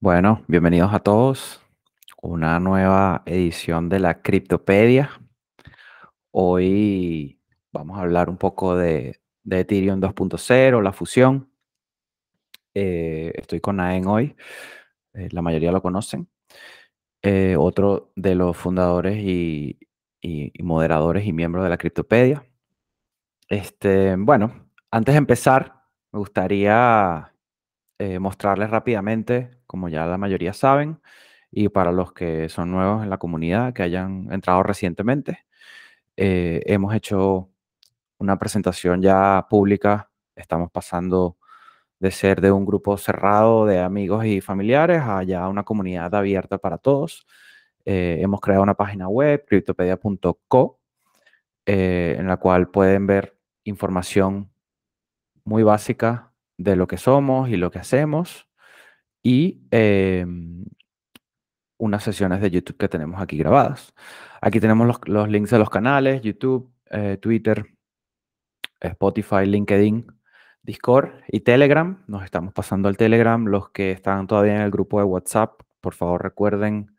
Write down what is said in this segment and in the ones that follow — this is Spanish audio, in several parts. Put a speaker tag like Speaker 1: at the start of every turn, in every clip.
Speaker 1: Bueno, bienvenidos a todos. Una nueva edición de la Criptopedia. Hoy vamos a hablar un poco de, Ethereum 2.0, la fusión. Eh, estoy con Naen hoy. Eh, la mayoría lo conocen. Eh, otro de los fundadores y, moderadores y miembros de la Criptopedia. Este, bueno, antes de empezar, me gustaría mostrarles rápidamente como ya la mayoría saben, y para los que son nuevos en la comunidad, que hayan entrado recientemente, eh, hemos hecho una presentación ya pública. Estamos pasando de ser de un grupo cerrado de amigos y familiares a ya una comunidad abierta para todos. Eh, hemos creado una página web, cryptopedia.co, eh, en la cual pueden ver información muy básica de lo que somos y lo que hacemos y em, unas sesiones de YouTube que tenemos aquí grabadas. Aquí tenemos los, links de los canales, YouTube, eh, Twitter, Spotify, LinkedIn, Discord y Telegram. Nos estamos pasando al Telegram. Los que están todavía en el grupo de WhatsApp, por favor recuerden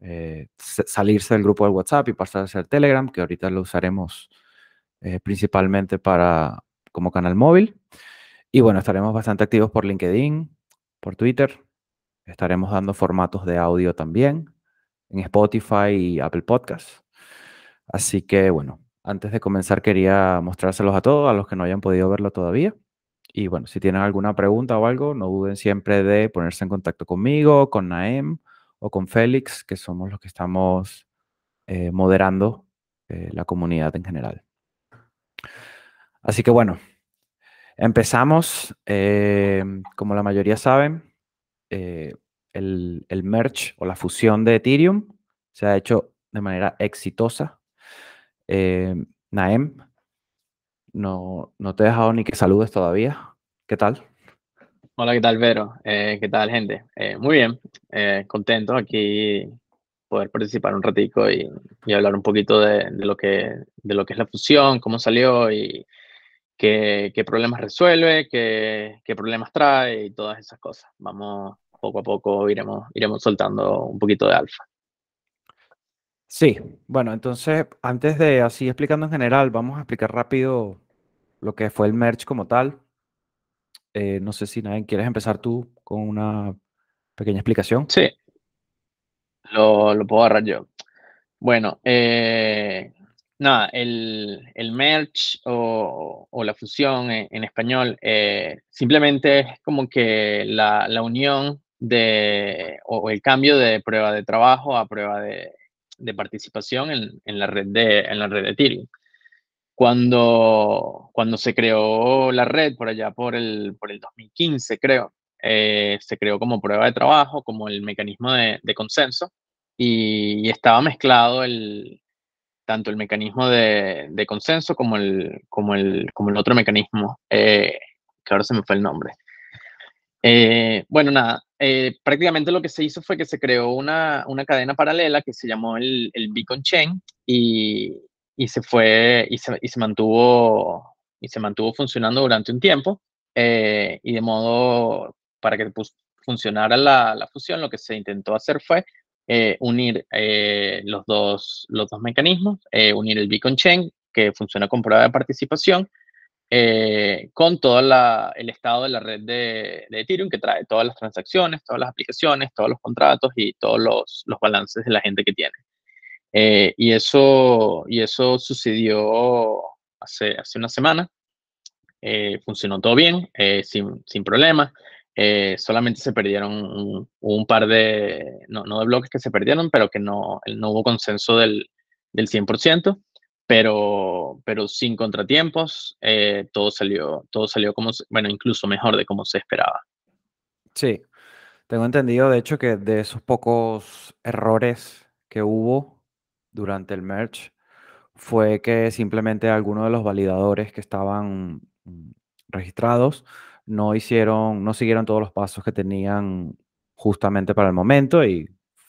Speaker 1: eh, salirse del grupo de WhatsApp y pasar a ser Telegram, que ahorita lo usaremos eh, principalmente para como canal móvil. Y bueno, estaremos bastante activos por LinkedIn, por Twitter. Estaremos dando formatos de audio también en Spotify y Apple Podcasts. Así que bueno, antes de comenzar quería mostrárselos a todos, a los que no hayan podido verlo todavía. Y bueno, si tienen alguna pregunta o algo, no duden siempre de ponerse en contacto conmigo, con Naem o con Félix, que somos los que estamos eh, moderando eh, la comunidad en general. Así que bueno, empezamos. Eh, como la mayoría saben, eh, el, merge o la fusión de Ethereum se ha hecho de manera exitosa. Eh, Naem, no, no te he dejado ni que saludes todavía. ¿Qué tal?
Speaker 2: Hola, ¿qué tal, Vero? Eh, ¿Qué tal, gente? muy bien, contento aquí poder participar un ratico y, hablar un poquito de, lo que, de lo que es la fusión, cómo salió y qué, qué problemas resuelve, qué, qué, problemas trae y todas esas cosas. Vamos, poco a poco iremos, iremos soltando un poquito de alfa.
Speaker 1: Sí, bueno, entonces antes de así explicando en general, vamos a explicar rápido lo que fue el merge como tal. Eh, no sé si nadie quieres empezar tú con una pequeña explicación.
Speaker 2: Sí, lo, lo puedo agarrar yo. Bueno, eh, nada, el, el merge o, o, la fusión en, español eh, simplemente es como que la, la unión de, o, el cambio de prueba de trabajo a prueba de, de participación en, en, la red de, en la red de Ethereum. Cuando, cuando se creó la red por allá por el, por el 2015, creo, eh, se creó como prueba de trabajo, como el mecanismo de, de consenso, y, estaba mezclado el, tanto el mecanismo de, consenso como el, como, el, como el otro mecanismo, eh, que ahora se me fue el nombre. Eh, bueno, nada, eh, prácticamente lo que se hizo fue que se creó una, cadena paralela que se llamó el, Beacon Chain y, se fue y se, y se, mantuvo y se mantuvo funcionando durante un tiempo eh, y de modo para que funcionara la, la, fusión lo que se intentó hacer fue eh, unir los, dos, los dos mecanismos, unir el Beacon Chain que funciona con prueba de participación eh, con todo el estado de la red de, Ethereum que trae todas las transacciones, todas las aplicaciones, todos los contratos y todos los, los balances de la gente que tiene. Eh, y, eso, y eso sucedió hace, hace una semana. Eh, funcionó todo bien, sin, sin problemas. Solamente se perdieron un, par de, no, no, de bloques que se perdieron, pero que no, no hubo consenso del, del 100% pero, pero sin contratiempos, eh, todo, salió, todo salió como, bueno, incluso mejor de como se esperaba.
Speaker 1: Sí, tengo entendido, de hecho, que de esos pocos errores que hubo durante el merge, fue que simplemente algunos de los validadores que estaban mm, registrados no hicieron, no siguieron todos los pasos que tenían justamente para el momento y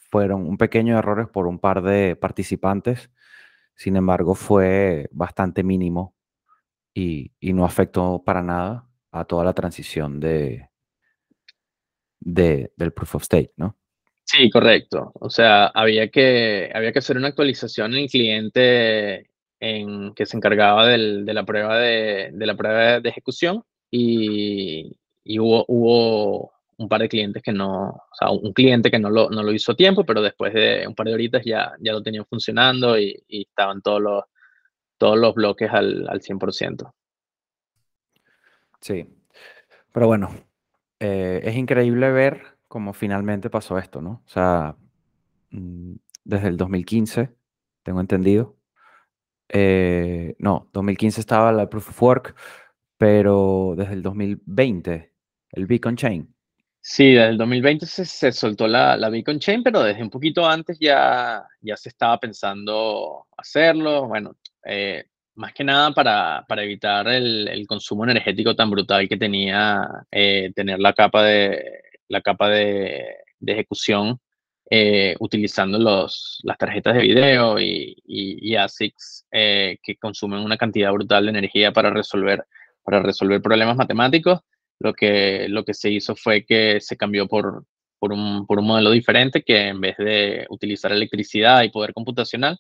Speaker 1: fueron un pequeño errores por un par de participantes sin embargo, fue bastante mínimo y, no afectó para nada a toda la transición de, del Proof of Stake, ¿no?
Speaker 2: Sí, correcto. O sea, había que, había que hacer una actualización en el cliente en, que se encargaba del, de, la prueba de, de, la prueba de ejecución y, y hubo, hubo un par de clientes que no, o sea, un cliente que no lo, no lo hizo a tiempo, pero después de un par de horitas ya, ya lo tenían funcionando y, y estaban todos los, todos los bloques al, al 100%.
Speaker 1: Sí, pero bueno, eh, es increíble ver cómo finalmente pasó esto, ¿no? O sea, mm, desde el 2015, tengo entendido. Eh, no, 2015 estaba la Proof of Work, pero desde el 2020, el Beacon Chain.
Speaker 2: Sí, desde el 2020 se, soltó la, la, Beacon Chain, pero desde un poquito antes ya, ya se estaba pensando hacerlo. Bueno, eh, más que nada para, para evitar el, el, consumo energético tan brutal que tenía eh, tener la capa de, la capa de, de ejecución eh, utilizando los, las tarjetas de video y, y, y ASICs que consumen una cantidad brutal de energía para resolver, para resolver problemas matemáticos. Lo que, lo que se hizo fue que se cambió por, por, un, por un modelo diferente que en vez de utilizar electricidad y poder computacional,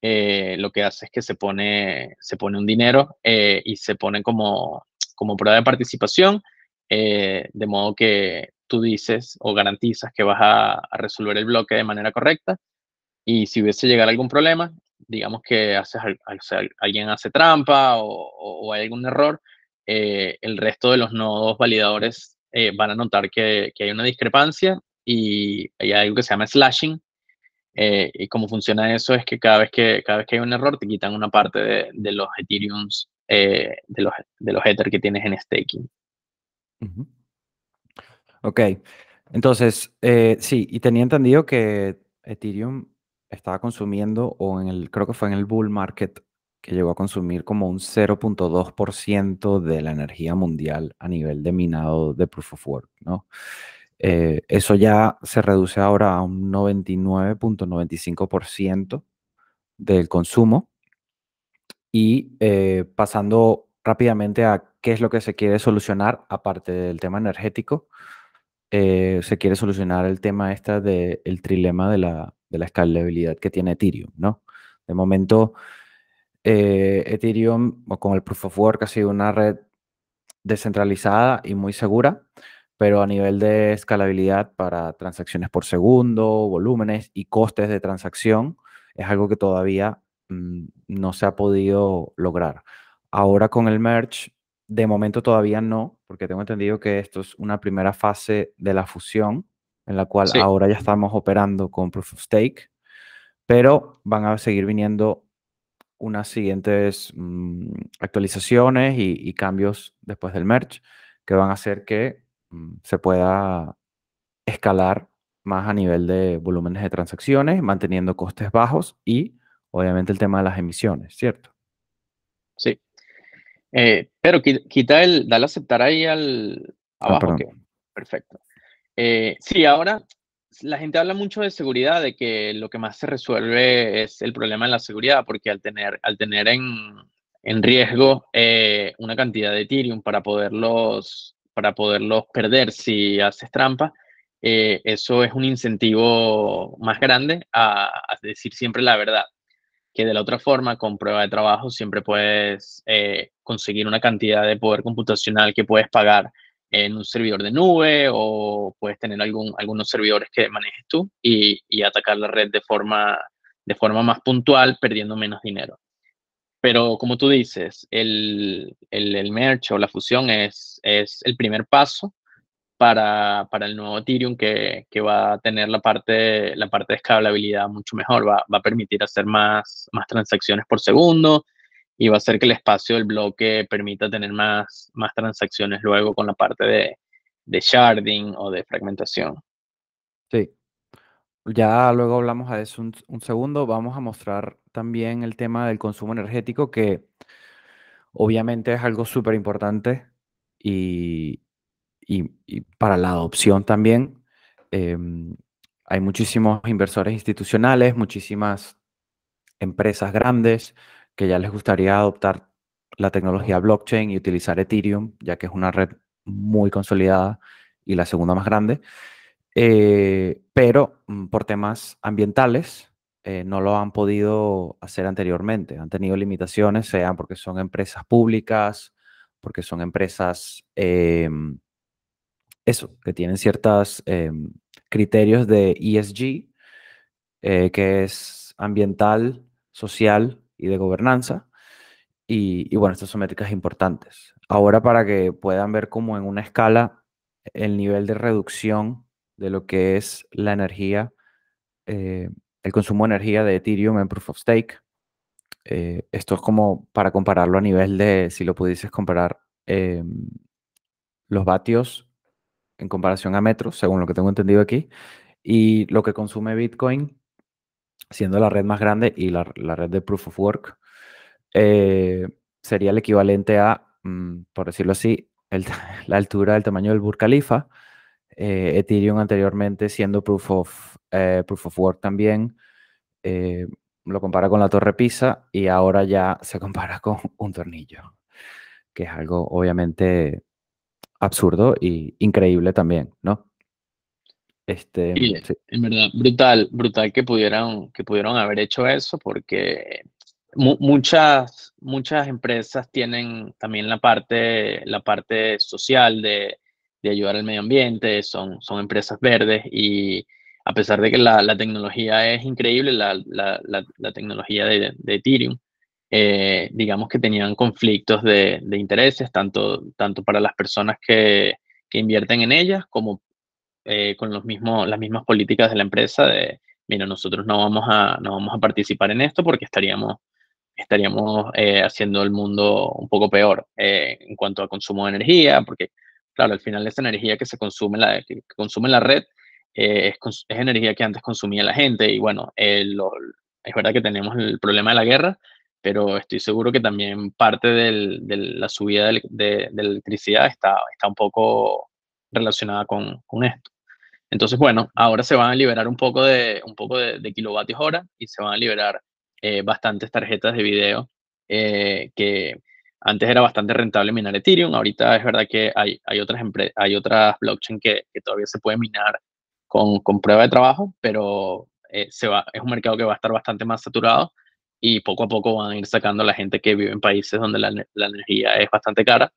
Speaker 2: eh, lo que hace es que se pone, se pone un dinero eh, y se pone como, como prueba de participación, eh, de modo que tú dices o garantizas que vas a, a, resolver el bloque de manera correcta y si hubiese llegado algún problema, digamos que haces, o sea, alguien hace trampa o, o, hay algún error, el resto de los nodos validadores van a notar que, que hay una discrepancia y hay algo que se llama slashing, eh, y cómo funciona eso es que cada vez que, cada vez que hay un error te quitan una parte de, de los Ethereum, eh, de, los, de los Ether que tienes en staking.
Speaker 1: Ok, entonces, eh, sí, y tenía entendido que Ethereum estaba consumiendo, o en el, creo que fue en el bull market, que llegó a consumir como un 0.2% de la energía mundial a nivel de minado de Proof of Work, ¿no? Eh, eso ya se reduce ahora a un 99.95% del consumo. Y eh, pasando rápidamente a qué es lo que se quiere solucionar, aparte del tema energético, eh, se quiere solucionar el tema este del trilema de la, de la, escalabilidad que tiene Ethereum, ¿no? De momento, eh, Ethereum con el Proof of Work ha sido una red descentralizada y muy segura, pero a nivel de escalabilidad para transacciones por segundo, volúmenes y costes de transacción, es algo que todavía mmm, no se ha podido lograr. Ahora con el merge, de momento todavía no, porque tengo entendido que esto es una primera fase de la fusión, en la cual sí. ahora ya estamos operando con Proof of Stake, pero van a seguir viniendo unas siguientes mmm, actualizaciones y, y cambios después del merge que van a hacer que Mm, se pueda escalar más a nivel de volúmenes de transacciones, manteniendo costes bajos y obviamente el tema de las emisiones, ¿cierto?
Speaker 2: Sí. Eh, pero quita el, dale aceptar ahí al ah, abajo. Ah, okay. Perfecto. Eh, sí, ahora la gente habla mucho de seguridad, de que lo que más se resuelve es el problema de la seguridad, porque al tener, al tener en, en riesgo eh, una cantidad de Ethereum para poderlos para poderlos perder si haces trampa, eh, eso es un incentivo más grande a, decir siempre la verdad. Que de la otra forma, con prueba de trabajo, siempre puedes conseguir una cantidad de poder computacional que puedes pagar en un servidor de nube o puedes tener algún, algunos servidores que manejes tú y, y atacar la red de forma, de forma más puntual, perdiendo menos dinero. Pero como tú dices, el, el, el merge o la fusión es, es el primer paso para, para el nuevo Ethereum que, que, va a tener la parte, la parte de escalabilidad mucho mejor. Va, va, a permitir hacer más, más transacciones por segundo y va a hacer que el espacio del bloque permita tener más, más transacciones luego con la parte de, de sharding o de fragmentación.
Speaker 1: Sí. Ya luego hablamos a eso un, un segundo. Vamos a mostrar también el tema del consumo energético, que obviamente es algo súper importante y, y, y, para la adopción también. Eh, hay muchísimos inversores institucionales, muchísimas empresas grandes que ya les gustaría adoptar la tecnología blockchain y utilizar Ethereum, ya que es una red muy consolidada y la segunda más grande, eh, pero mm, por temas ambientales eh, no lo han podido hacer anteriormente. Han tenido limitaciones, sean porque son empresas públicas, porque son empresas, em, eso, que tienen ciertos em, criterios de ESG, eh, que es ambiental, social y de gobernanza. Y, y, bueno, estas son métricas importantes. Ahora para que puedan ver cómo en una escala el nivel de reducción de lo que es la energía, eh, el consumo de energía de Ethereum en Proof of Stake. Eh, esto es como para compararlo a nivel de, si lo pudieses comparar, em, los vatios en comparación a metros, según lo que tengo entendido aquí, y lo que consume Bitcoin, siendo la red más grande y la, red de Proof of Work, eh, sería el equivalente a, mm, por decirlo así, la altura del tamaño del Burj Khalifa, eh, Ethereum anteriormente siendo proof of, eh, proof of work también, eh, lo compara con la torre Pisa y ahora ya se compara con un tornillo, que es algo obviamente absurdo y increíble también, ¿no?
Speaker 2: Este, En verdad, brutal, brutal que pudieran, que pudieron haber hecho eso porque muchas, muchas empresas tienen también la parte, la parte social de de ayudar al medio ambiente, son, son empresas verdes y a pesar de que la, la tecnología es increíble, la, la, la tecnología de, de Ethereum, eh, digamos que tenían conflictos de, de, intereses, tanto, tanto para las personas que, que invierten en ellas como eh, con los mismos, las mismas políticas de la empresa de, mira, nosotros no vamos a, no vamos a participar en esto porque estaríamos, estaríamos eh, haciendo el mundo un poco peor en cuanto a consumo de energía, porque claro, al final esa energía que se consume, la, que consume la red eh, es, es, energía que antes consumía la gente y bueno, es verdad que tenemos el problema de la guerra, pero estoy seguro que también parte de la subida de, de, la electricidad está, está un poco relacionada con, con, esto. Entonces, bueno, ahora se van a liberar un poco de, un poco de, kilovatios hora y se van a liberar eh, bastantes tarjetas de video eh, que, antes era bastante rentable minar Ethereum, ahorita es verdad que hay, hay otras, hay otras blockchain que, todavía se puede minar con, prueba de trabajo, pero eh, va, es un mercado que va a estar bastante más saturado y poco a poco van a ir sacando la gente que vive en países donde la energía es bastante cara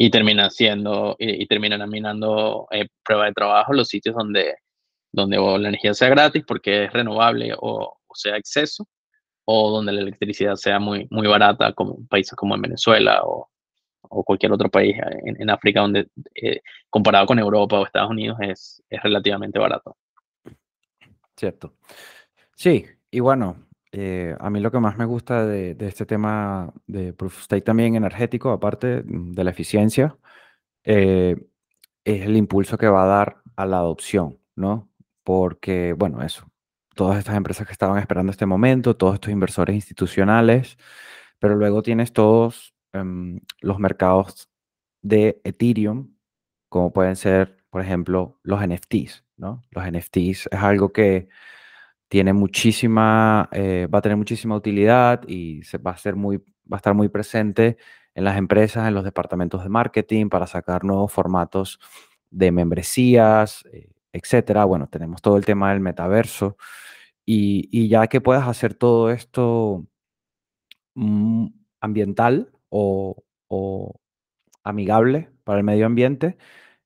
Speaker 2: y terminan siendo y, terminan minando eh, prueba de trabajo los sitios donde, donde la energía sea gratis porque es renovable o, o sea exceso o donde la electricidad sea muy, muy barata, como países como en Venezuela o, o cualquier otro país en, en África, donde eh, comparado con Europa o Estados Unidos es, es relativamente barato.
Speaker 1: Cierto. Sí, y bueno, eh, a mí lo que más me gusta de, de, este tema de Proof of Stake también energético, aparte de la eficiencia, eh, es el impulso que va a dar a la adopción, ¿no? Porque, bueno, eso, todas estas empresas que estaban esperando este momento, todos estos inversores institucionales, pero luego tienes todos em, los mercados de Ethereum, como pueden ser, por ejemplo, los NFTs, ¿no? Los NFTs es algo que tiene muchísima, eh, va a tener muchísima utilidad y se va a, ser muy, va a estar muy presente en las empresas, en los departamentos de marketing para sacar nuevos formatos de membresías, eh, etcétera. Bueno, tenemos todo el tema del metaverso y, ya que puedas hacer todo esto mm, ambiental o, amigable para el medio ambiente,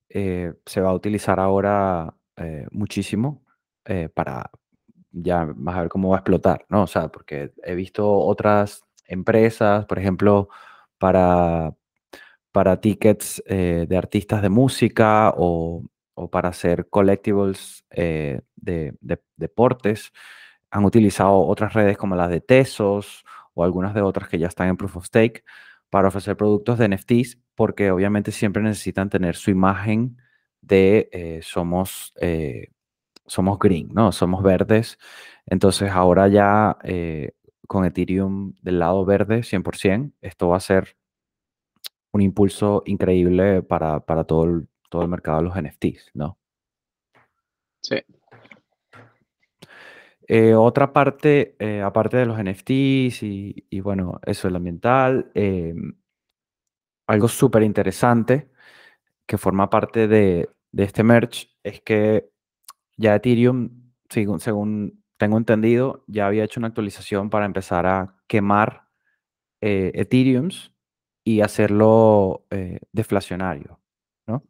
Speaker 1: eh, se va a utilizar ahora eh, muchísimo para, ya vas a ver cómo va a explotar, ¿no? O sea, porque he visto otras empresas, por ejemplo, para, para tickets de artistas de música o o para hacer collectibles eh, de, deportes. Han utilizado otras redes como las de Tesos o algunas de otras que ya están en Proof of Stake para ofrecer productos de NFTs porque obviamente siempre necesitan tener su imagen de eh, somos, eh, somos green, ¿no? Somos verdes. Entonces ahora ya con Ethereum del lado verde 100%, esto va a ser un impulso increíble para, para todo el, todo el mercado de los NFTs, ¿no?
Speaker 2: Sí.
Speaker 1: Eh, otra parte, eh, aparte de los NFTs y, bueno, eso, el ambiental, em, algo súper interesante que forma parte de, de este merge es que ya Ethereum, según, tengo entendido, ya había hecho una actualización para empezar a quemar eh, Ethereums y hacerlo eh, deflacionario, ¿no?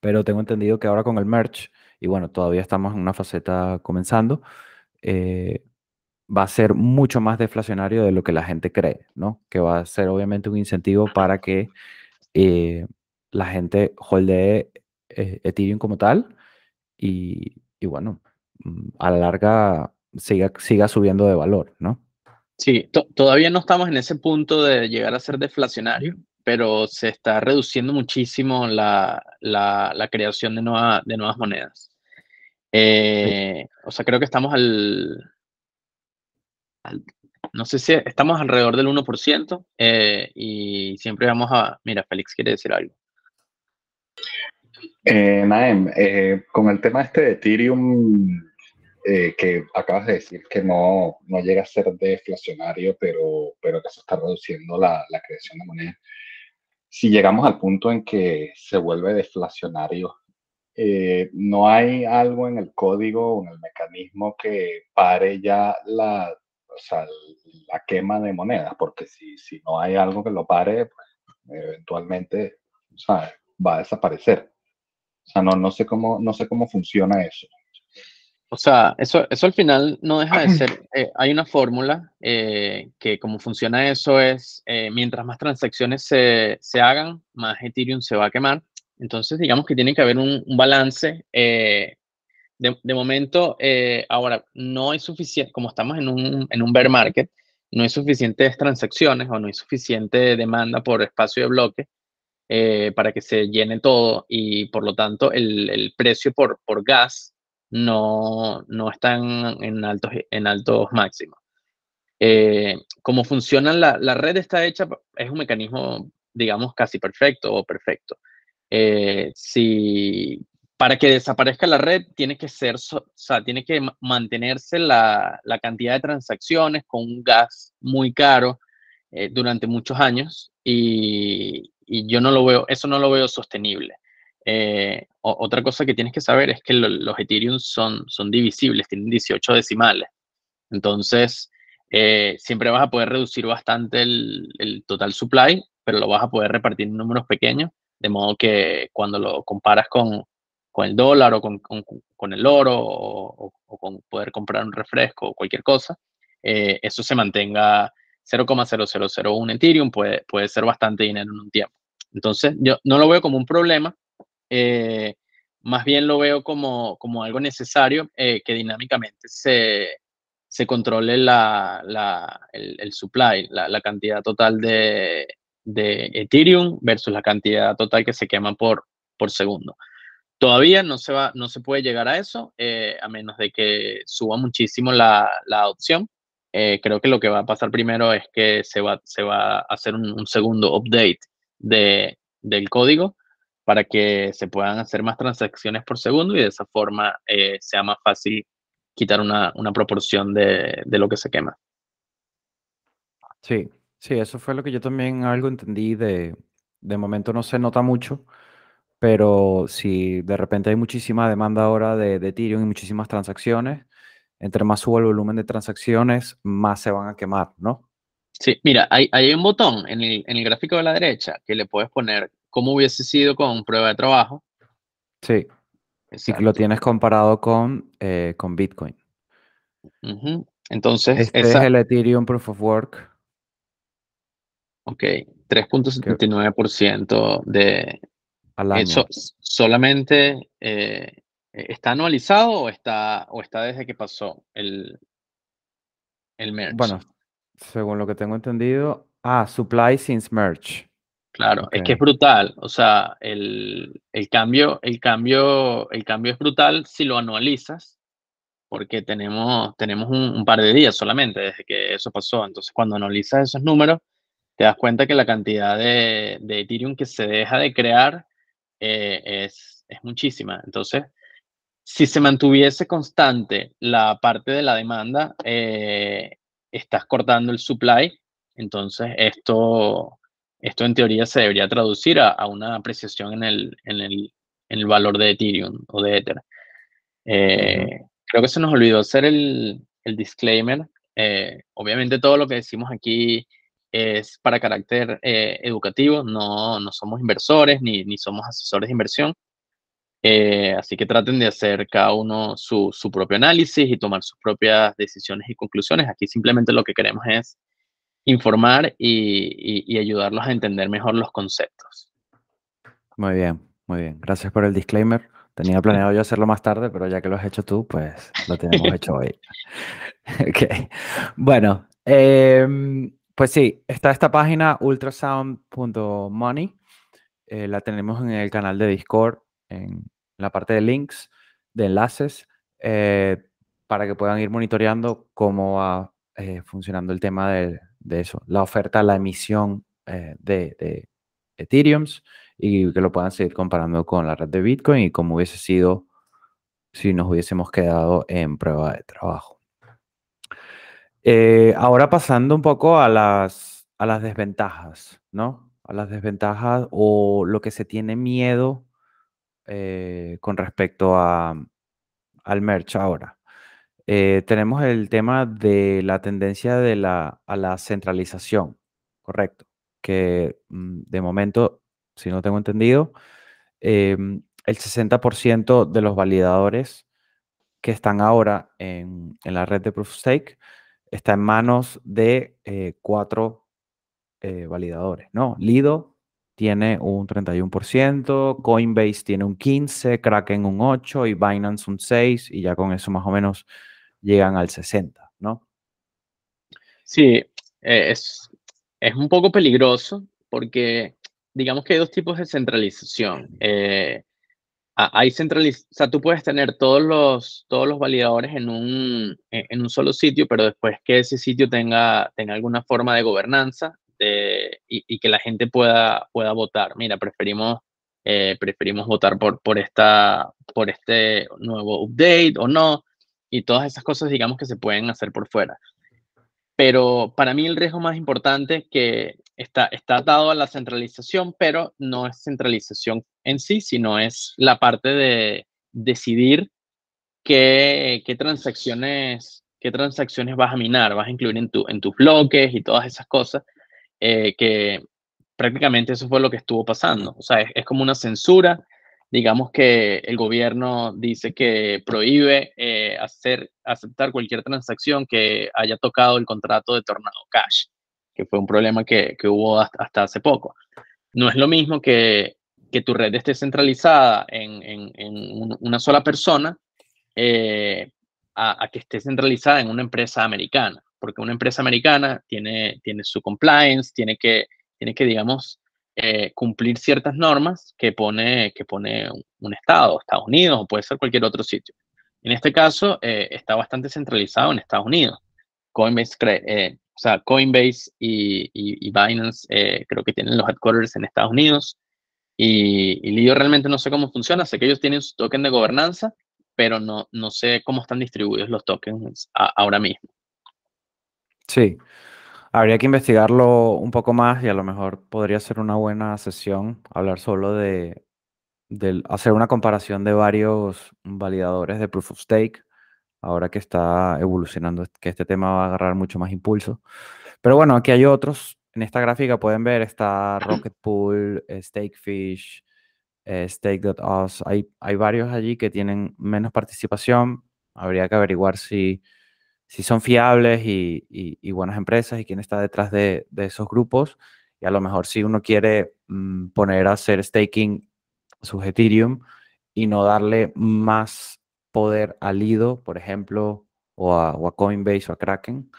Speaker 1: Pero tengo entendido que ahora con el merge, y bueno, todavía estamos en una faceta comenzando, eh, va a ser mucho más deflacionario de lo que la gente cree, ¿no? Que va a ser obviamente un incentivo para que eh, la gente holdee Ethereum como tal y, bueno, mm, a la larga siga, siga subiendo de valor, ¿no?
Speaker 2: Sí, todavía no estamos en ese punto de llegar a ser deflacionario, pero se está reduciendo muchísimo la, creación de, de nuevas monedas. Eh, o sea, creo que estamos al, no sé si estamos alrededor del 1% eh, y siempre vamos a, mira, Félix quiere decir algo.
Speaker 3: Eh, Naem, eh, con el tema este de Ethereum, eh, que acabas de decir que no, no llega a ser deflacionario, pero, pero que se está reduciendo la, creación de moneda. Si llegamos al punto en que se vuelve deflacionario, no hay algo en el código o en el mecanismo que pare ya la o sea, la quema de monedas, porque si, si no hay algo que lo pare, pues eventualmente va a desaparecer. O sea, no, no, sé cómo, no sé cómo funciona eso.
Speaker 2: O sea, eso, eso al final no deja de ser, eh, hay una fórmula eh, que como funciona eso es, eh, mientras más transacciones se, se, hagan, más Ethereum se va a quemar. Entonces, digamos que tiene que haber un, un balance de, momento, eh, ahora, no hay suficiente, como estamos en un, en un bear market, no hay suficientes transacciones o no hay suficiente demanda por espacio de bloque eh, para que se llene todo y por lo tanto el, el precio por, por gas no, no está en, altos, en altos máximos. Eh, como funciona la, la, red está hecha, es un mecanismo, digamos, casi perfecto o perfecto. si para que desaparezca la red tiene que ser, o sea, tiene que mantenerse la, la, cantidad de transacciones con un gas muy caro eh, durante muchos años y, y, yo no lo veo, eso no lo veo sostenible. Eh, otra cosa que tienes que saber es que los Ethereum son, son divisibles, tienen 18 decimales. Entonces, eh, siempre vas a poder reducir bastante el, el total supply, pero lo vas a poder repartir en números pequeños, de modo que cuando lo comparas con, con el dólar o con, con, el oro o, con poder comprar un refresco o cualquier cosa, eh, eso se mantenga 0,0001 Ethereum, puede, puede ser bastante dinero en un tiempo. Entonces, yo no lo veo como un problema, eh, más bien lo veo como, como algo necesario eh, que dinámicamente se, se controle la, la, el, supply, la, la, cantidad total de, de Ethereum versus la cantidad total que se quema por, por segundo. Todavía no se, va, no se puede llegar a eso, eh, a menos de que suba muchísimo la, la adopción. Creo que lo que va a pasar primero es que se va, se va a hacer un, segundo update de, del código para que se puedan hacer más transacciones por segundo y de esa forma eh, sea más fácil quitar una, una proporción de, de, lo que se quema.
Speaker 1: Sí, sí, eso fue lo que yo también algo entendí de, de momento no se nota mucho, pero si de repente hay muchísima demanda ahora de, de Ethereum y muchísimas transacciones, entre más suba el volumen de transacciones, más se van a quemar, ¿no?
Speaker 2: Sí, mira, hay, hay un botón en el, en el, gráfico de la derecha que le puedes poner cómo hubiese sido con prueba de trabajo.
Speaker 1: Sí. Y que lo tienes comparado con, eh, con Bitcoin.
Speaker 2: Entonces,
Speaker 1: este es el Ethereum Proof of Work.
Speaker 2: Ok, 3.79% de, ¿Eso solamente eh, está anualizado o está, o está desde que pasó el, el merge?
Speaker 1: Bueno, según lo que tengo entendido, ah, supply since merge.
Speaker 2: Claro, es que es brutal. O sea, el, el, cambio, el, cambio, el cambio es brutal si lo anualizas, porque tenemos, tenemos un, un, par de días solamente desde que eso pasó. Entonces, cuando analizas esos números, te das cuenta que la cantidad de, de Ethereum que se deja de crear eh, es, es muchísima. Entonces, si se mantuviese constante la parte de la demanda, eh, estás cortando el supply, entonces esto, esto en teoría se debería traducir a, una apreciación en el, en, el, el valor de Ethereum o de Ether. Eh, creo que se nos olvidó hacer el, el disclaimer. Eh, obviamente todo lo que decimos aquí es para carácter eh, educativo, no, no somos inversores ni, ni somos asesores de inversión. Así que traten de hacer cada uno su, su, propio análisis y tomar sus propias decisiones y conclusiones. Aquí simplemente lo que queremos es informar y, y, y ayudarlos a entender mejor los conceptos.
Speaker 1: Muy bien, muy bien. Gracias por el disclaimer. Tenía planeado yo hacerlo más tarde, pero ya que lo has hecho tú, pues lo tenemos hecho hoy. ok. Bueno, eh, pues sí, está esta página ultrasound.money. Eh, la tenemos en el canal de Discord, en la parte de links, de enlaces, eh, para que puedan ir monitoreando cómo va eh, funcionando el tema de, de, eso, la oferta, la emisión de, de Ethereums y que lo puedan seguir comparando con la red de Bitcoin y cómo hubiese sido si nos hubiésemos quedado en prueba de trabajo. Eh, ahora pasando un poco a las, a las desventajas, ¿no? A las desventajas o lo que se tiene miedo eh, con respecto a, al merch ahora. Eh, tenemos el tema de la tendencia de la, a la centralización, correcto, que mm, de momento si no tengo entendido, em, el 60% de los validadores que están ahora en, la red de Proof of Stake está en manos de eh, cuatro validadores, ¿no? Lido tiene un 31%, Coinbase tiene un 15%, Kraken un 8% y Binance un 6%, y ya con eso más o menos llegan al 60%, ¿no?
Speaker 2: Sí, eh, es, es un poco peligroso porque digamos que hay dos tipos de centralización. Eh, hay centralización, o sea, tú puedes tener todos los, todos los validadores en un, en un solo sitio, pero después que ese sitio tenga, tenga alguna forma de gobernanza y, que la gente pueda, pueda votar. Mira, preferimos, eh, preferimos votar por, por, esta, por este nuevo update o no, y todas esas cosas, digamos, que se pueden hacer por fuera. Pero para mí el riesgo más importante que está, está atado a la centralización, pero no es centralización en sí, sino es la parte de decidir qué, qué transacciones, qué transacciones vas a minar, vas a incluir en, tu, en tus bloques y todas esas cosas, eh, que prácticamente eso fue lo que estuvo pasando. O sea, es, como una censura digamos que el gobierno dice que prohíbe eh, hacer, aceptar cualquier transacción que haya tocado el contrato de Tornado Cash, que fue un problema que, que hubo hasta, hace poco. No es lo mismo que, que tu red esté centralizada en, en, una sola persona eh, a, que esté centralizada en una empresa americana, porque una empresa americana tiene, tiene su compliance, tiene que, tiene que digamos, eh, cumplir ciertas normas que pone, que pone un, Estado, Estados Unidos o puede ser cualquier otro sitio. En este caso, eh, está bastante centralizado en Estados Unidos. Coinbase, eh, o sea, Coinbase y, y, Binance creo que tienen los headquarters en Estados Unidos. Y, y Lido realmente no sé cómo funciona. Sé que ellos tienen su token de gobernanza, pero no, no sé cómo están distribuidos los tokens ahora mismo.
Speaker 1: Sí, Habría que investigarlo un poco más y a lo mejor podría ser una buena sesión hablar solo de, hacer una comparación de varios validadores de Proof of Stake, ahora que está evolucionando, que este tema va a agarrar mucho más impulso. Pero bueno, aquí hay otros. En esta gráfica pueden ver, está Rocket Pool, eh, Stakefish, eh, Stake.us. Hay, hay varios allí que tienen menos participación. Habría que averiguar si si son fiables y, buenas empresas y quién está detrás de, esos grupos. Y a lo mejor si uno quiere mm, poner a hacer staking su Ethereum y no darle más poder al Lido, por ejemplo, o a, Coinbase o a Kraken,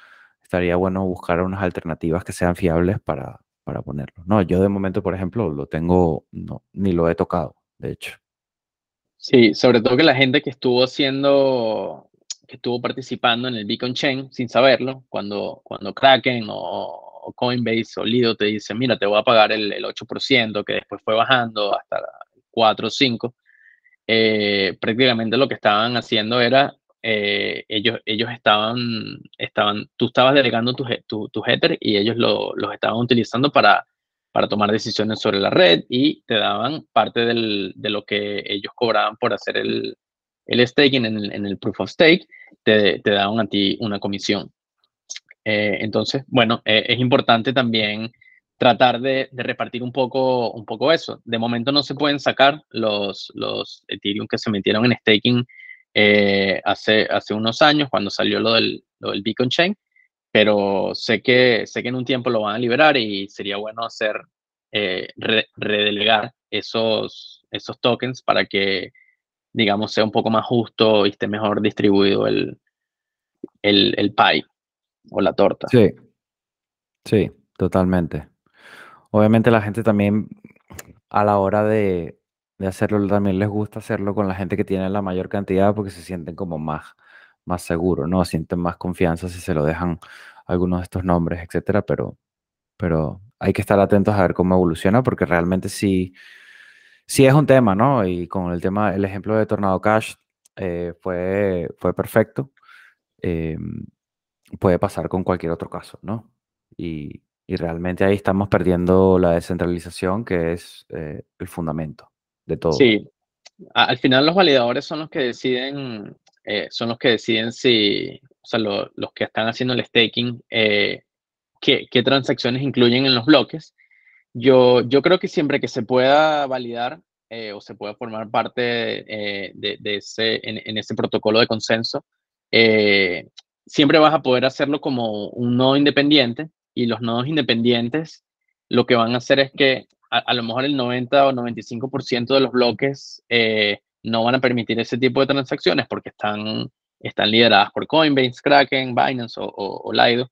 Speaker 1: estaría bueno buscar unas alternativas que sean fiables para, para ponerlo. No, yo de momento, por ejemplo, lo tengo, no, ni lo he tocado, de hecho.
Speaker 2: Sí, sobre todo que la gente que estuvo haciendo que estuvo participando en el Beacon Chain sin saberlo, cuando, cuando Kraken o, Coinbase o Lido te dicen, mira, te voy a pagar el, el 8%, que después fue bajando hasta 4 o 5, eh, prácticamente lo que estaban haciendo era, eh, ellos, ellos estaban, estaban, tú estabas delegando tu, tu, tu Ether y ellos lo, los estaban utilizando para, para tomar decisiones sobre la red y te daban parte del, de lo que ellos cobraban por hacer el, el staking en el, en el proof of stake, te, te daban a ti una comisión. Eh, entonces, bueno, eh, es importante también tratar de, de, repartir un poco, un poco eso. De momento no se pueden sacar los, los Ethereum que se metieron en staking eh, hace, hace unos años cuando salió lo del, lo del Beacon Chain, pero sé que, sé que en un tiempo lo van a liberar y sería bueno hacer, eh, redelegar esos, esos tokens para que, digamos, sea un poco más justo y esté mejor distribuido el, el, el pie o la torta.
Speaker 1: Sí, sí, totalmente. Obviamente la gente también a la hora de, de hacerlo, también les gusta hacerlo con la gente que tiene la mayor cantidad porque se sienten como más, más seguros, ¿no? Sienten más confianza si se lo dejan algunos de estos nombres, etcétera, pero, pero hay que estar atentos a ver cómo evoluciona porque realmente sí, sí es un tema, ¿no? Y con el tema, el ejemplo de Tornado Cash eh, fue, fue perfecto. Eh, puede pasar con cualquier otro caso, ¿no? Y, y, realmente ahí estamos perdiendo la descentralización, que es eh, el fundamento de todo.
Speaker 2: Sí, al final los validadores son los que deciden, eh, son los que deciden si, o sea, lo, los que están haciendo el staking, eh, qué, qué, transacciones incluyen en los bloques. Yo, yo creo que siempre que se pueda validar eh, o se pueda formar parte de, de, ese, en, ese protocolo de consenso, siempre vas a poder hacerlo como un nodo independiente y los nodos independientes lo que van a hacer es que a, lo mejor el 90 o 95% de los bloques eh, no van a permitir ese tipo de transacciones porque están, están lideradas por Coinbase, Kraken, Binance o, o, o Lido.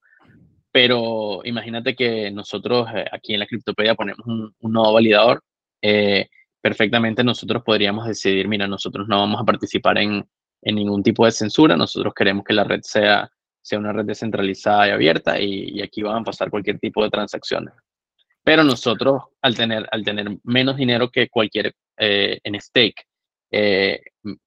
Speaker 2: Pero imagínate que nosotros eh, aquí en la Criptopedia ponemos un, un nodo validador. Eh, perfectamente nosotros podríamos decidir, mira, nosotros no vamos a participar en, en ningún tipo de censura, nosotros queremos que la red sea, sea una red descentralizada y abierta y, y aquí van a pasar cualquier tipo de transacciones. Pero nosotros, al tener, al tener menos dinero que cualquier eh, en stake, eh,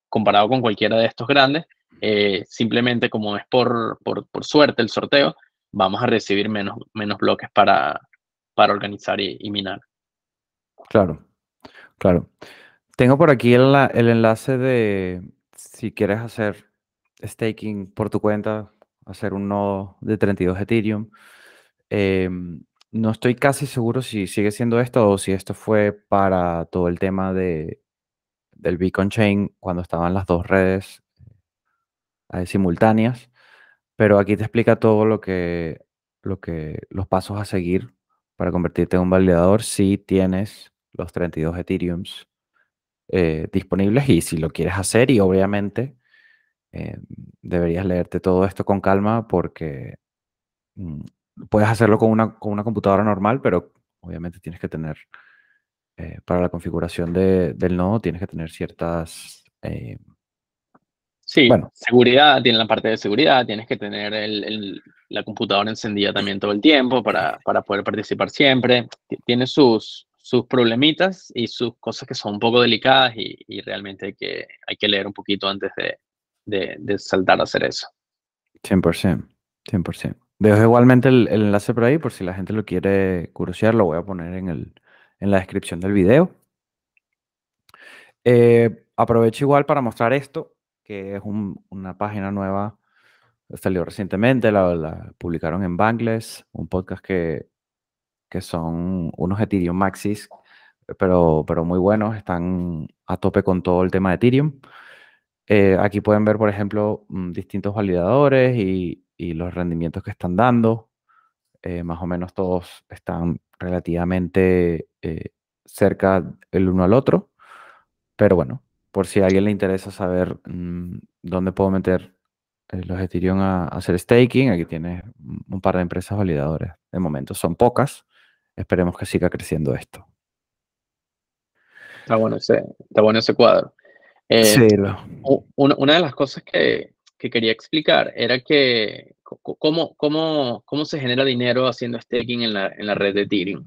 Speaker 2: comparado con cualquiera de estos grandes, eh, simplemente como es por, por, por, suerte el sorteo, vamos a recibir menos, menos bloques para, para organizar y, minar.
Speaker 1: Claro, claro. Tengo por aquí el, el enlace de si quieres hacer staking por tu cuenta, hacer un nodo de 32 Ethereum. Eh, no estoy casi seguro si sigue siendo esto o si esto fue para todo el tema de, del Beacon Chain cuando estaban las dos redes eh, simultáneas, pero aquí te explica todo lo que, lo que, los pasos a seguir para convertirte en un validador si tienes los 32 Ethereums eh, disponibles y si lo quieres hacer y obviamente eh, deberías leerte todo esto con calma porque mm, puedes hacerlo con una, con una computadora normal, pero obviamente tienes que tener, eh, para la configuración de, del nodo, tienes que tener ciertas...
Speaker 2: Sí, bueno. seguridad, tiene la parte de seguridad, tienes que tener el, el, la computadora encendida también todo el tiempo para, para poder participar siempre. Tiene sus, sus problemitas y sus cosas que son un poco delicadas y, y realmente hay que, hay que leer un poquito antes de, de, de saltar a hacer eso.
Speaker 1: 100%, 100%. Dejo igualmente el, el, enlace por ahí por si la gente lo quiere curiosear, lo voy a poner en, el, en la descripción del video. Eh, aprovecho igual para mostrar esto, que es un, una página nueva, salió recientemente, la, la, publicaron en Bangles, un podcast que, que son unos Ethereum Maxis, pero, pero muy buenos, están a tope con todo el tema de Ethereum. Eh, aquí pueden ver, por ejemplo, mm, distintos validadores y, y los rendimientos que están dando. Eh, más o menos todos están relativamente eh, cerca el uno al otro. Pero bueno, por si a alguien le interesa saber mmm, dónde puedo meter eh, los Ethereum a, a, hacer staking, aquí tienes un par de empresas validadoras. De momento son pocas. Esperemos que siga creciendo esto.
Speaker 2: Está bueno ese, está bueno ese cuadro.
Speaker 1: sí, lo...
Speaker 2: una, una de las cosas que, que quería explicar era que cómo, cómo, cómo se genera dinero haciendo staking en la, en la red de Ethereum.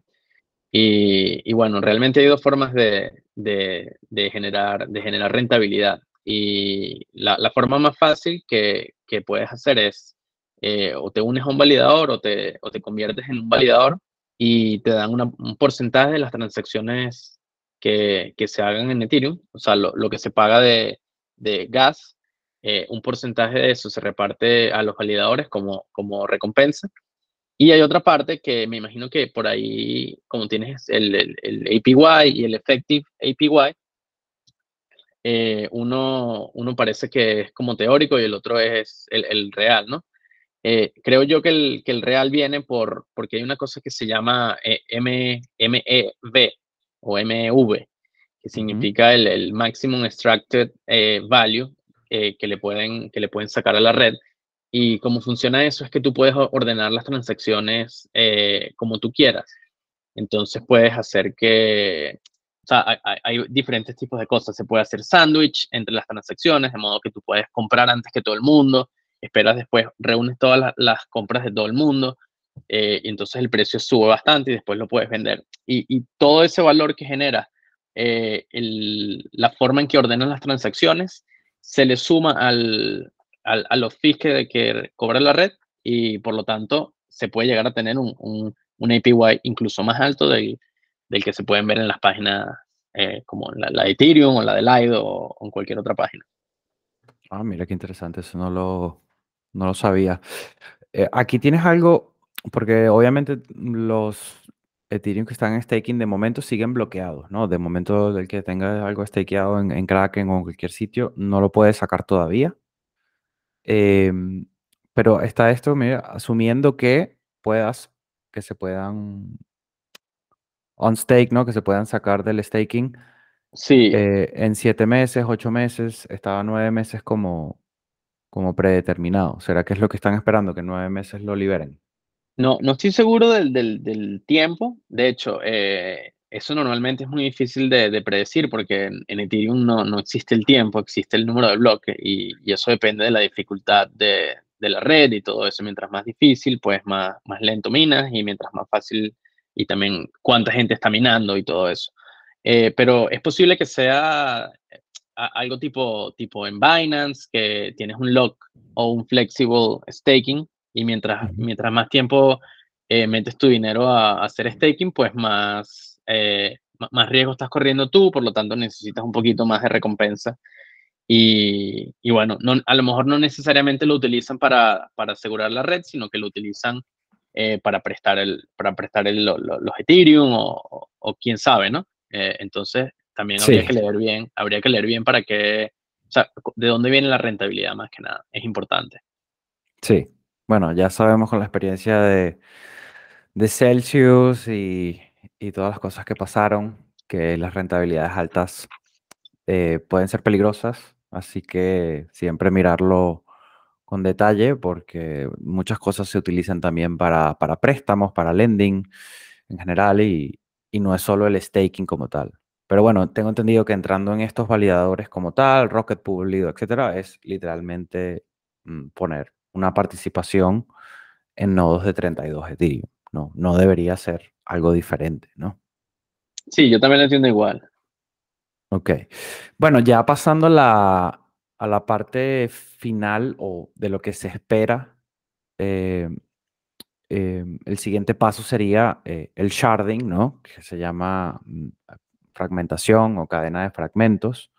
Speaker 2: Y, y, bueno, realmente hay dos formas de, de, de, generar, de generar rentabilidad. Y la, la forma más fácil que, que puedes hacer es eh, o te unes a un validador o te, o te conviertes en un validador y te dan un porcentaje de las transacciones que, que, se hagan en Ethereum, o sea, lo, lo que se paga de, de gas, eh, un porcentaje de eso se reparte a los validadores como, como recompensa. Y hay otra parte que me imagino que por ahí, como tienes el, el, el APY y el Effective APY, eh, uno, uno parece que es como teórico y el otro es el, el real, ¿no? Eh, creo yo que el, que el real viene por, porque hay una cosa que se llama eh, M, MEV o MEV, que significa el, el, Maximum Extracted Value que, le pueden, que le pueden sacar a la red. Y cómo funciona eso es que tú puedes ordenar las transacciones como tú quieras. Entonces puedes hacer que, o sea, hay, hay, diferentes tipos de cosas. Se puede hacer sándwich entre las transacciones, de modo que tú puedes comprar antes que todo el mundo esperas después, reúnes todas las, compras de todo el mundo, eh, y entonces el precio sube bastante y después lo puedes vender. Y, todo ese valor que genera eh, la forma en que ordenan las transacciones se le suma al, a los fees que, que, cobra la red y por lo tanto se puede llegar a tener un, un, APY incluso más alto del, del, que se pueden ver en las páginas eh, como la, la, de Ethereum o la de Lido o en cualquier otra página.
Speaker 1: Ah, mira qué interesante, eso no lo, no lo sabía. Eh, aquí tienes algo, porque obviamente los Ethereum que están en staking de momento siguen bloqueados, ¿no? De momento del que tenga algo stakeado en, en Kraken o en cualquier sitio, no lo puedes sacar todavía. Em, pero está esto, mira, asumiendo que puedas, que se puedan on stake, ¿no? Que se puedan sacar del staking.
Speaker 2: Sí.
Speaker 1: Eh, en siete meses, ocho meses, estaba nueve meses como, como predeterminado. ¿Será que es lo que están esperando, que nueve meses lo liberen?
Speaker 2: No, no estoy seguro del, del, tiempo. De hecho, eh, eso normalmente es muy difícil de, predecir porque en, Ethereum no, no, existe el tiempo, existe el número de bloques y, y eso depende de la dificultad de, de, la red y todo eso. Mientras más difícil, pues más, más lento minas y mientras más fácil y también cuánta gente está minando y todo eso. Eh, pero es posible que sea algo tipo, tipo en Binance, que tienes un lock o un flexible staking y mientras, mientras más tiempo eh, metes tu dinero a, hacer staking, pues más, eh, más riesgo estás corriendo tú, por lo tanto necesitas un poquito más de recompensa. Y, y bueno, no, a lo mejor no necesariamente lo utilizan para, para asegurar la red, sino que lo utilizan eh, para prestar, el, para prestar el, los Ethereum o, o, quién sabe, ¿no? entonces, también habría que leer bien, habría que leer bien para que, o sea, de dónde viene la rentabilidad más que nada, es importante.
Speaker 1: Sí, bueno, ya sabemos con la experiencia de, de Celsius y, y, todas las cosas que pasaron, que las rentabilidades altas eh, pueden ser peligrosas, así que siempre mirarlo con detalle porque muchas cosas se utilizan también para, para préstamos, para lending en general y, y no es solo el staking como tal. Pero bueno, tengo entendido que entrando en estos validadores como tal, Rocket Publido, etcétera, es literalmente mm, poner una participación en nodos de 32 Ethereum. No, no debería ser algo diferente, ¿no?
Speaker 2: Sí, yo también lo entiendo igual.
Speaker 1: Ok. Bueno, ya pasando a la, a la parte final o de lo que se espera, eh, eh, el siguiente paso sería eh, el sharding, ¿no? Que se llama mm, fragmentación o cadena de fragmentos.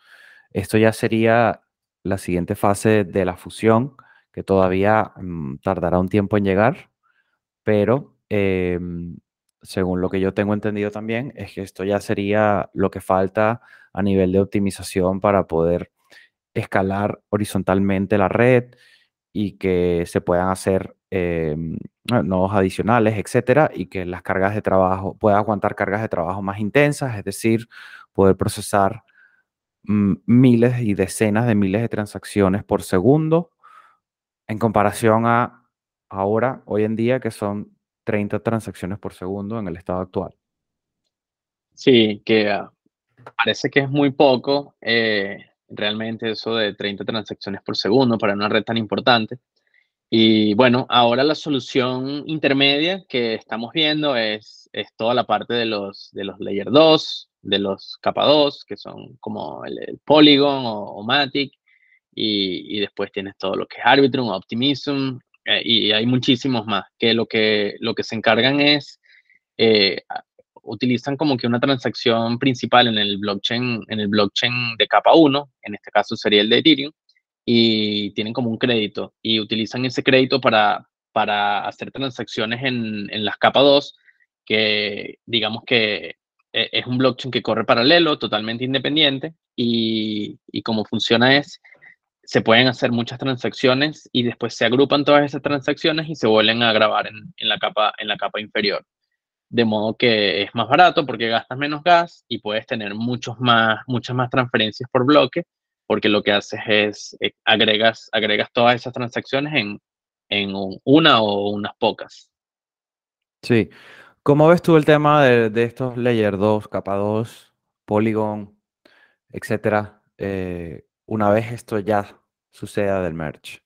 Speaker 1: Esto ya sería la siguiente fase de la fusión, que todavía mm, tardará un tiempo en llegar, pero em, según lo que yo tengo entendido también, es que esto ya sería lo que falta a nivel de optimización para poder escalar horizontalmente la red y que se puedan hacer em, nodos adicionales, etcétera, y que las cargas de trabajo, pueda aguantar cargas de trabajo más intensas, es decir, poder procesar mm, miles y decenas de miles de transacciones por segundo, en comparación a ahora, hoy en día, que son 30 transacciones por segundo en el estado actual.
Speaker 2: Sí, que uh, parece que es muy poco, eh, realmente eso de 30 transacciones por segundo para una red tan importante. Y bueno, ahora la solución intermedia que estamos viendo es, es toda la parte de los, de los Layer 2, de los capa 2, que son como el, Polygon o, Matic, y, después tienes todo lo que es Arbitrum, Optimism, y hay muchísimos más, que lo, que lo que se encargan es eh, utilizan como que una transacción principal en el blockchain, en el blockchain de capa 1, en este caso sería el de Ethereum, y tienen como un crédito y utilizan ese crédito para, para hacer transacciones en, en las capa 2, que digamos que e, es un blockchain que corre paralelo, totalmente independiente, y, y cómo funciona es, se pueden hacer muchas transacciones y después se agrupan todas esas transacciones y se vuelven a grabar en, en la, capa, en la capa inferior de modo que es más barato porque gastas menos gas y puedes tener muchos más, muchas más transferencias por bloque, porque lo que haces es eh, agregas, agregas todas esas transacciones en, en una o unas pocas.
Speaker 1: Sí. ¿Cómo ves tú el tema de, de estos Layer 2, capa 2, Polygon, etcétera, eh, una vez esto ya suceda del merge?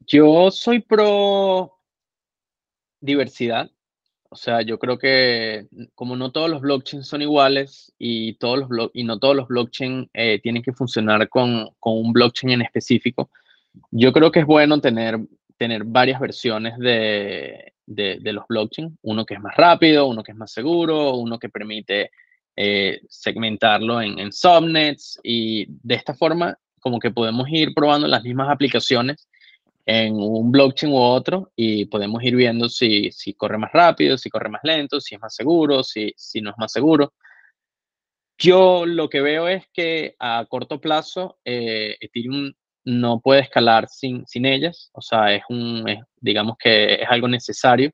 Speaker 2: Yo soy pro diversidad. O sea, yo creo que como no todos los blockchains son iguales y, todos los y no todos los blockchains eh, tienen que funcionar con, con, un blockchain en específico, yo creo que es bueno tener, tener varias versiones de, de los blockchains. Uno que es más rápido, uno que es más seguro, uno que permite eh, segmentarlo en, subnets y de esta forma como que podemos ir probando las mismas aplicaciones en un blockchain u otro y podemos ir viendo si, si corre más rápido, si corre más lento, si es más seguro, si, si no es más seguro. Yo lo que veo es que a corto plazo eh, Ethereum no puede escalar sin, sin ellas, o sea, es un, digamos que es algo necesario.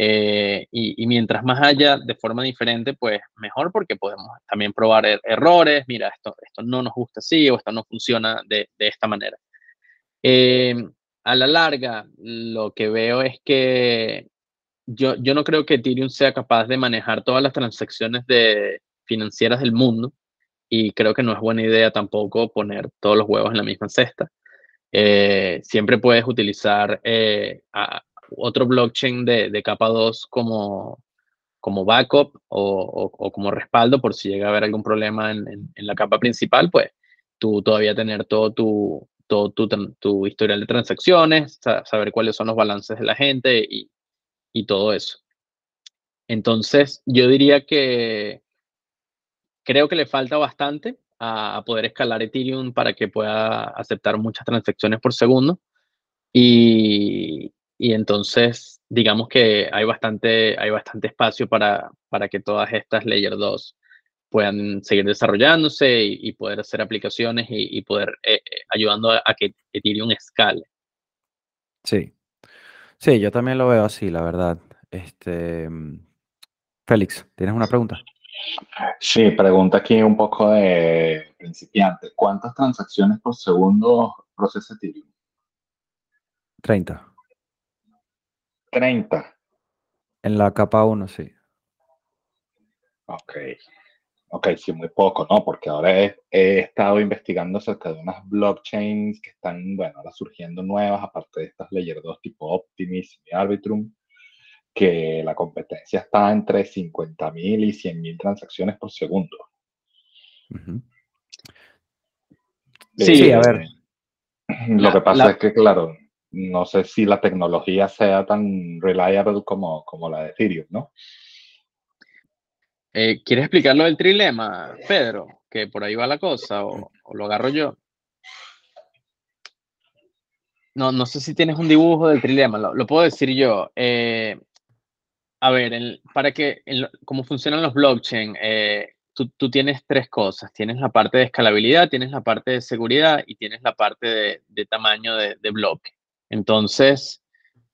Speaker 2: Eh, y, y, mientras más haya de forma diferente, pues mejor porque podemos también probar er errores, mira, esto, esto no nos gusta así o esto no funciona de, de esta manera. Eh, a la larga, lo que veo es que yo, yo no creo que Ethereum sea capaz de manejar todas las transacciones de, financieras del mundo y creo que no es buena idea tampoco poner todos los huevos en la misma cesta. Eh, siempre puedes utilizar eh, otro blockchain de, de, capa 2 como, como backup o, o, o, como respaldo por si llega a haber algún problema en, en, en la capa principal, pues tú todavía tener todo tu, todo tu, tu, historial de transacciones, saber cuáles son los balances de la gente y, y todo eso. Entonces, yo diría que creo que le falta bastante a, poder escalar Ethereum para que pueda aceptar muchas transacciones por segundo. Y, y entonces, digamos que hay bastante, hay bastante espacio para, para que todas estas Layer 2 puedan seguir desarrollándose y, y poder hacer aplicaciones y, y poder eh, eh, ayudando a, a, que Ethereum escale.
Speaker 1: Sí, sí, yo también lo veo así, la verdad. Este, Félix, ¿tienes una pregunta?
Speaker 3: Sí, pregunta aquí un poco de principiante. ¿Cuántas transacciones por segundo procesa Ethereum?
Speaker 1: 30.
Speaker 3: 30.
Speaker 1: En la capa 1, sí.
Speaker 3: Ok. Ok, sí, muy poco, ¿no? Porque ahora he, he, estado investigando acerca de unas blockchains que están, bueno, ahora surgiendo nuevas, aparte de estas Layer 2 tipo Optimism y Arbitrum, que la competencia está entre 50.000 y 100.000 transacciones por segundo.
Speaker 1: Uh -huh.
Speaker 2: Sí, eh, a ver.
Speaker 3: Lo la, que pasa la... es que, claro, no sé si la tecnología sea tan reliable como, como la de Ethereum, ¿no?
Speaker 2: Eh, ¿Quieres explicar lo del trilema, Pedro? Que por ahí va la cosa, o, lo agarro yo. No, no sé si tienes un dibujo del trilema, lo, puedo decir yo. Eh, a ver, para que, cómo funcionan los blockchain, eh, tú, tienes tres cosas. Tienes la parte de escalabilidad, tienes la parte de seguridad y tienes la parte de, tamaño de, bloque. Entonces,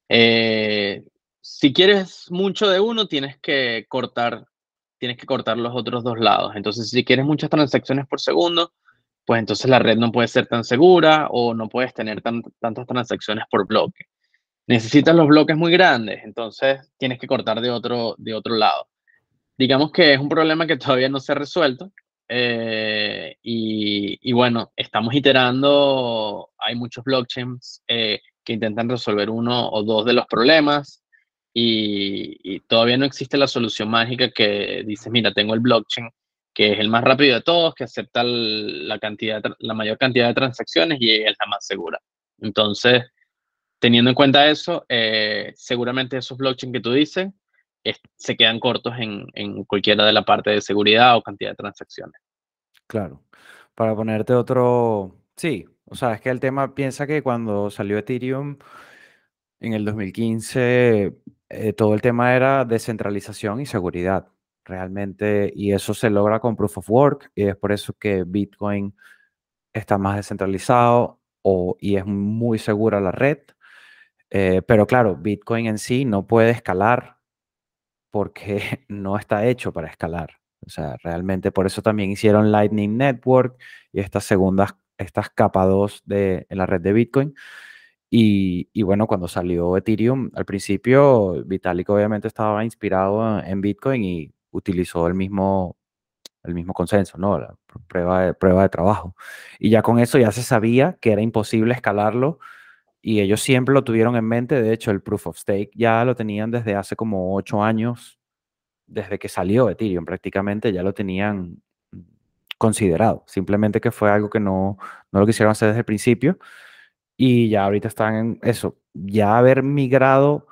Speaker 2: eh, si quieres mucho de uno, tienes que cortar tienes que cortar los otros dos lados. Entonces, si quieres muchas transacciones por segundo, pues entonces la red no puede ser tan segura o no puedes tener tan, tantas transacciones por bloque. Necesitas los bloques muy grandes, entonces tienes que cortar de otro, de otro lado. Digamos que es un problema que todavía no se ha resuelto. Eh, y, bueno, estamos iterando, hay muchos blockchains eh, que intentan resolver uno o dos de los problemas y, todavía no existe la solución mágica que dices, mira, tengo el blockchain que es el más rápido de todos, que acepta la, cantidad, la mayor cantidad de transacciones y es la más segura. Entonces, teniendo en cuenta eso, eh, seguramente esos blockchains que tú dices se quedan cortos en, en cualquiera de la parte de seguridad o cantidad de transacciones.
Speaker 1: Claro. Para ponerte otro, sí, o sea, es que el tema piensa que cuando salió Ethereum en el 2015, eh, todo el tema era descentralización y seguridad, realmente, y eso se logra con Proof of Work, y es por eso que Bitcoin está más descentralizado o, y es muy segura la red. Eh, pero claro, Bitcoin en sí no puede escalar porque no está hecho para escalar. O sea, realmente por eso también hicieron Lightning Network y estas segundas, estas capa 2 de, en la red de Bitcoin. Y, y, bueno, cuando salió Ethereum, al principio Vitalik obviamente estaba inspirado en Bitcoin y utilizó el mismo, el mismo consenso, ¿no? La prueba de, prueba de trabajo. Y ya con eso ya se sabía que era imposible escalarlo y ellos siempre lo tuvieron en mente. De hecho, el proof of stake ya lo tenían desde hace como ocho años desde que salió Ethereum prácticamente ya lo tenían considerado. Simplemente que fue algo que no, no lo quisieron hacer desde el principio. Y ya ahorita están en eso. Ya haber migrado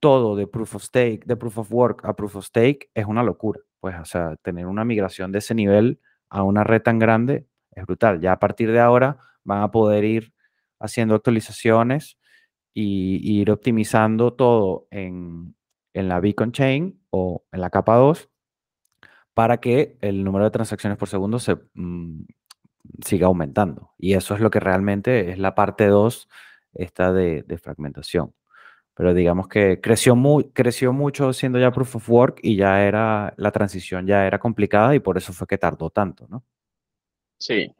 Speaker 1: todo de Proof of Stake, de Proof of Work a Proof of Stake es una locura. Pues, o sea, tener una migración de ese nivel a una red tan grande es brutal. Ya a partir de ahora van a poder ir haciendo actualizaciones y ir optimizando todo en, en la Beacon Chain o en la capa 2 para que el número de transacciones por segundo se mm, siga aumentando. Y eso es lo que realmente es la parte 2 esta de, fragmentación. Pero digamos que creció, muy, creció mucho siendo ya proof of work y ya era, la transición ya era complicada y por eso fue que tardó tanto, ¿no?
Speaker 2: Sí.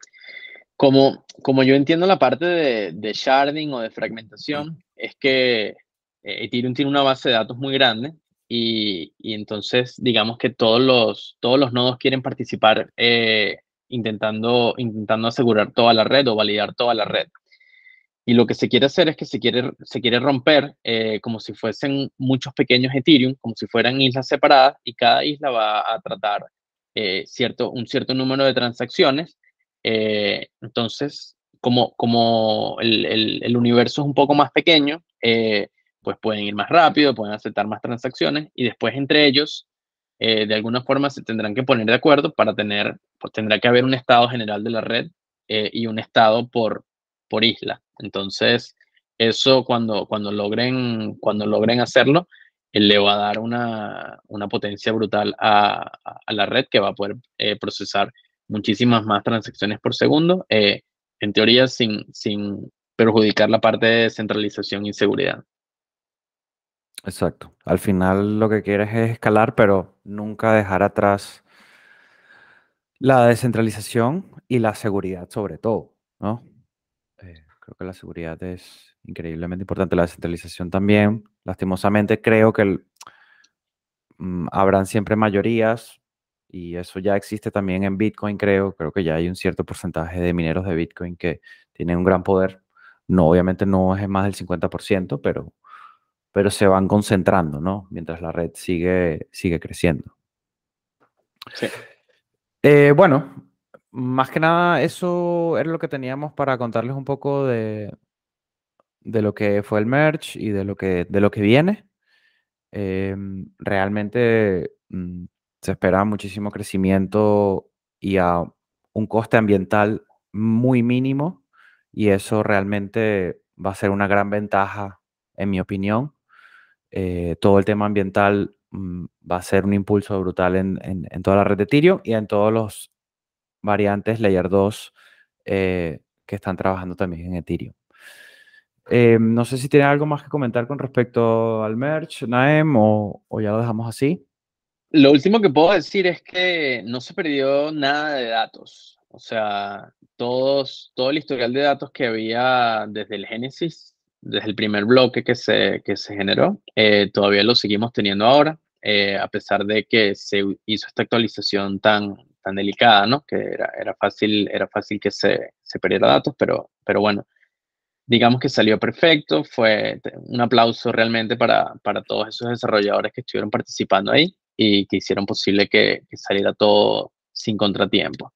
Speaker 2: Como, como yo entiendo la parte de, de sharding o de fragmentación, es que eh, Ethereum tiene una base de datos muy grande y, entonces digamos que todos los, todos los nodos quieren participar eh, intentando, intentando asegurar toda la red o validar toda la red. Y lo que se quiere hacer es que se quiere, se quiere romper eh, como si fuesen muchos pequeños Ethereum, como si fueran islas separadas, y cada isla va a tratar cierto, un cierto número de transacciones. entonces, como, como el, el, universo es un poco más pequeño, pues pueden ir más rápido, pueden aceptar más transacciones y después entre ellos, eh, de alguna forma se tendrán que poner de acuerdo para tener, pues tendrá que haber un estado general de la red eh, y un estado por, por isla. Entonces, eso cuando, cuando, logren, cuando logren hacerlo, eh, le va a dar una, una potencia brutal a, a, la red que va a poder procesar muchísimas más transacciones por segundo, en teoría sin, sin perjudicar la parte de centralización y seguridad.
Speaker 1: Exacto. Al final lo que quieres es escalar, pero nunca dejar atrás la descentralización y la seguridad sobre todo, ¿no? Eh, creo que la seguridad es increíblemente importante. La descentralización también. Lastimosamente creo que mm, habrán siempre mayorías y eso ya existe también en Bitcoin, creo. Creo que ya hay un cierto porcentaje de mineros de Bitcoin que tienen un gran poder. No, obviamente no es más del 50%, pero pero se van concentrando, ¿no? Mientras la red sigue, sigue creciendo. Sí. Eh, bueno, más que nada, eso era lo que teníamos para contarles un poco de, de lo que fue el merge y de lo que, de lo que viene. Em, realmente mm, se espera muchísimo crecimiento y a un coste ambiental muy mínimo y eso realmente va a ser una gran ventaja, en mi opinión, eh, todo el tema ambiental mm, va a ser un impulso brutal en, en, toda la red de Ethereum y en todos los variantes Layer 2 eh, que están trabajando también en Ethereum. Eh, no sé si tiene algo más que comentar con respecto al merge, Naem, o, o, ya lo dejamos así.
Speaker 2: Lo último que puedo decir es que no se perdió nada de datos. O sea, todos, todo el historial de datos que había desde el Génesis desde el primer bloque que se, que se generó. Eh, todavía lo seguimos teniendo ahora, eh, a pesar de que se hizo esta actualización tan, tan delicada, ¿no? Que era, era, fácil, era fácil que se, se perdiera datos, pero, pero bueno, digamos que salió perfecto. Fue un aplauso realmente para, para todos esos desarrolladores que estuvieron participando ahí y que hicieron posible que, que saliera todo sin contratiempo.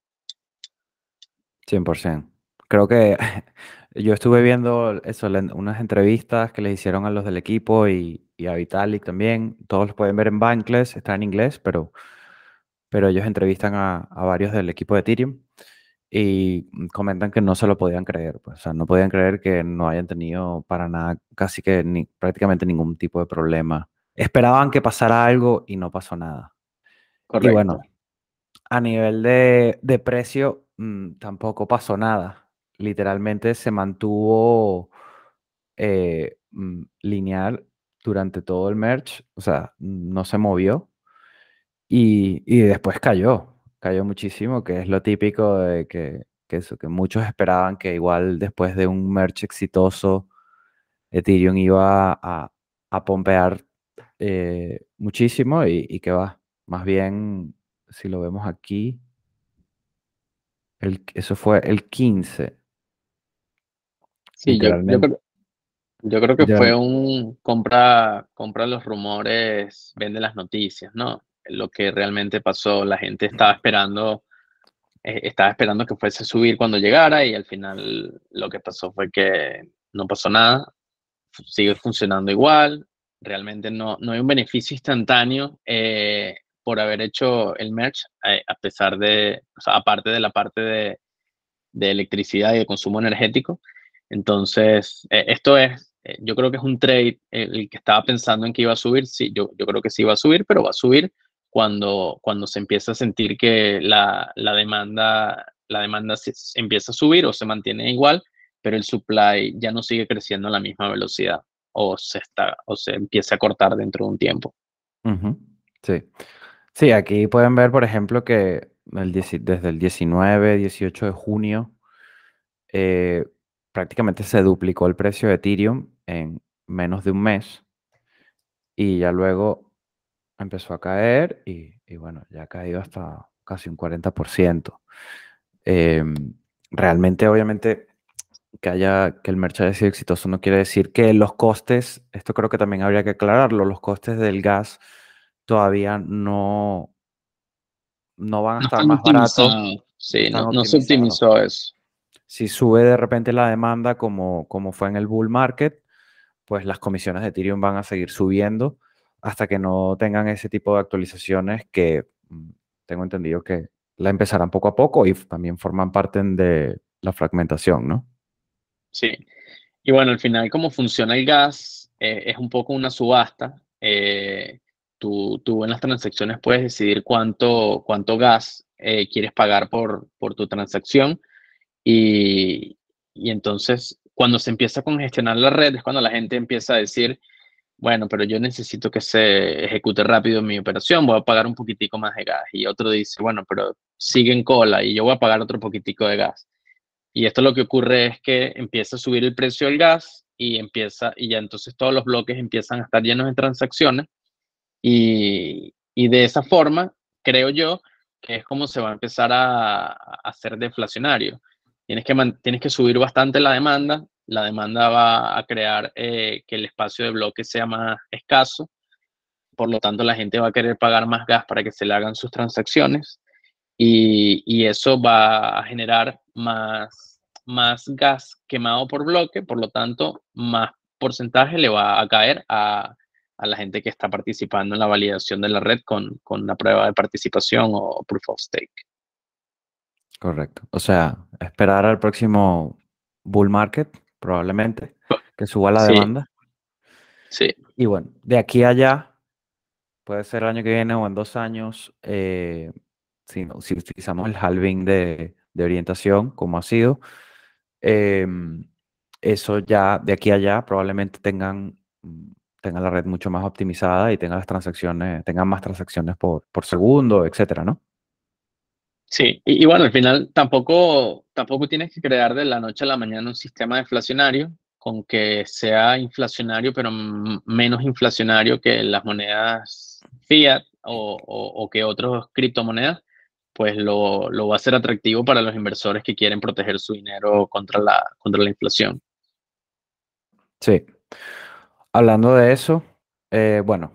Speaker 1: 100%. Creo que Yo estuve viendo eso, unas entrevistas que le hicieron a los del equipo y, y a Vitalik también. Todos los pueden ver en Bankless, está en inglés, pero, pero ellos entrevistan a, a varios del equipo de Ethereum y comentan que no se lo podían creer, pues, o sea, no podían creer que no hayan tenido para nada, casi que ni, prácticamente ningún tipo de problema. Esperaban que pasara algo y no pasó nada.
Speaker 2: Correcto.
Speaker 1: Y bueno, a nivel de, de precio, mm, tampoco pasó nada. Literalmente se mantuvo eh, mm, lineal durante todo el merge, o sea, no se movió y, y después cayó cayó muchísimo, que es lo típico de que, que, eso, que muchos esperaban que igual después de un merge exitoso, Ethereum iba a, a pompear eh, muchísimo y, y, que va. Más bien, si lo vemos aquí, el, eso fue el 15.
Speaker 2: Sí, yo, yo, creo, yo creo que ya. fue un compra, compra los rumores, vende las noticias, ¿no? lo que realmente pasó. La gente estaba esperando, eh, estaba esperando que fuese a subir cuando llegara y al final lo que pasó fue que no pasó nada. Sigue funcionando igual. Realmente no, no hay un beneficio instantáneo eh, por haber hecho el merge, eh, a pesar de, o sea, aparte de la parte de, de electricidad y de consumo energético. Entonces, eh, esto es, eh, yo creo que es un trade, el que estaba pensando en que iba a subir, sí, yo, yo creo que sí iba a subir, pero va a subir cuando, cuando se empieza a sentir que la, la demanda, la demanda se, empieza a subir o se mantiene igual, pero el supply ya no sigue creciendo a la misma velocidad o se, está, o se empieza a cortar dentro de un tiempo.
Speaker 1: Uh -huh. Sí. Sí, aquí pueden ver, por ejemplo, que el, desde el 19, 18 de junio, eh, prácticamente se duplicó el precio de Ethereum en menos de un mes. Y ya luego empezó a caer y, y, bueno, ya ha caído hasta casi un 40%. Eh, realmente, obviamente, que haya que el mercado haya sido exitoso no quiere decir que los costes, esto creo que también habría que aclararlo, los costes del gas todavía no, no van a estar más baratos.
Speaker 2: Sí, no, no se optimizó eso.
Speaker 1: Si sube de repente la demanda como, como fue en el bull market, pues las comisiones de Ethereum van a seguir subiendo hasta que no tengan ese tipo de actualizaciones que mm, tengo entendido que la empezarán poco a poco y también forman parte de la fragmentación, ¿no?
Speaker 2: Sí. Y bueno, al final, cómo funciona el gas eh, es un poco una subasta. Eh, tú, tú, en las transacciones puedes decidir cuánto, cuánto gas eh, quieres pagar por, por tu transacción. Y, y entonces, cuando se empieza a congestionar la red, es cuando la gente empieza a decir, bueno, pero yo necesito que se ejecute rápido mi operación, voy a pagar un poquitico más de gas. Y otro dice, bueno, pero sigue en cola y yo voy a pagar otro poquitico de gas. Y esto lo que ocurre es que empieza a subir el precio del gas y empieza, y ya entonces todos los bloques empiezan a estar llenos de transacciones. Y, y de esa forma, creo yo, que es como se va a empezar a, a hacer deflacionario. Tienes que, subir bastante la demanda. La demanda va a crear eh, que el espacio de bloque sea más escaso, por lo tanto la gente va a querer pagar más gas para que se le hagan sus transacciones. Y, eso va a generar más, más gas quemado por bloque, por lo tanto más porcentaje le va a caer a, a la gente que está participando en la validación de la red con, con la prueba de participación o proof of stake.
Speaker 1: Correcto. O sea, esperar al próximo bull market probablemente, que suba la
Speaker 2: Sí.
Speaker 1: demanda.
Speaker 2: Sí,
Speaker 1: Y bueno, de aquí a allá, puede ser el año que viene o en dos años, eh, si, no- si utilizamos el halving de, de orientación, como ha sido, em, eso ya de aquí a allá probablemente tengan, tengan la red mucho más optimizada y tengan las transacciones, tengan más transacciones por, por segundo, etcétera, ¿no?
Speaker 2: Sí. Y, bueno, al final tampoco, tampoco tienes que crear de la noche a la mañana un sistema deflacionario con que sea inflacionario, pero menos inflacionario que las monedas fiat o, o- o que otras criptomonedas, pues lo, lo va a hacer atractivo para los inversores que quieren proteger su dinero contra la, contra la inflación.
Speaker 1: Sí. Hablando de eso, eh, bueno,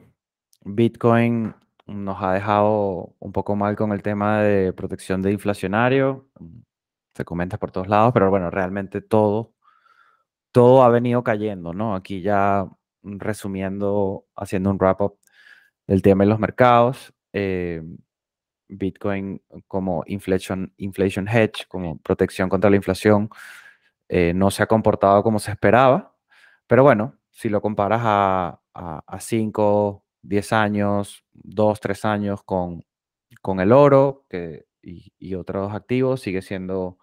Speaker 1: Bitcoin nos ha dejado un poco mal con el tema de protección de inflacionario. mm, Se comenta por todos lados, pero bueno, realmente todo, todo ha venido cayendo, ¿no? Aquí ya resumiendo, haciendo un wrap-up del tema de los mercados. Eh, Bitcoin como inflation, inflation hedge, como protección contra la inflación, eh, no se ha comportado como se esperaba. Pero bueno, si lo comparas a, 5, 10 años, 2, 3 años con, con el oro que, y, otros activos, sigue siendo,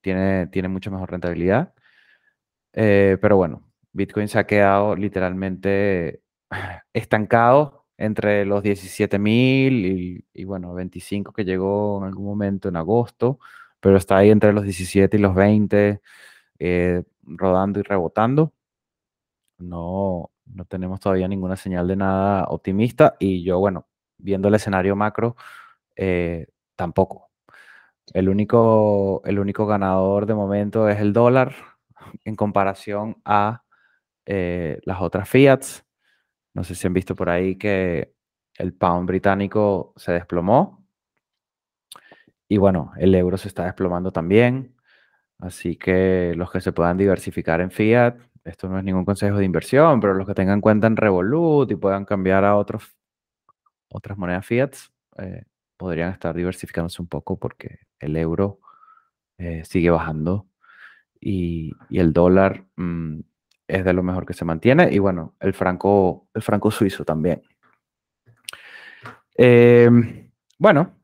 Speaker 1: tiene, tiene mucha mejor rentabilidad. Eh, pero bueno, Bitcoin se ha quedado literalmente estancado entre los 17.000 y, y bueno, 25 que llegó en algún momento en agosto, pero está ahí entre los 17 y los 20, eh, rodando y rebotando. No, no tenemos todavía ninguna señal de nada optimista y yo, bueno, viendo el escenario macro, eh, tampoco. El único, el único ganador de momento es el dólar en comparación a eh, las otras fiats. No sé si han visto por ahí que el pound británico se desplomó. Y bueno, el euro se está desplomando también. Así que los que se puedan diversificar en fiat, esto no es ningún consejo de inversión, pero los que tengan cuenta en Revolut y puedan cambiar a otros, otras monedas fiat, eh, podrían estar diversificándose un poco porque el euro eh, sigue bajando y, el dólar mm, es de lo mejor que se mantiene. Y bueno, el franco, el franco suizo también. Em, bueno,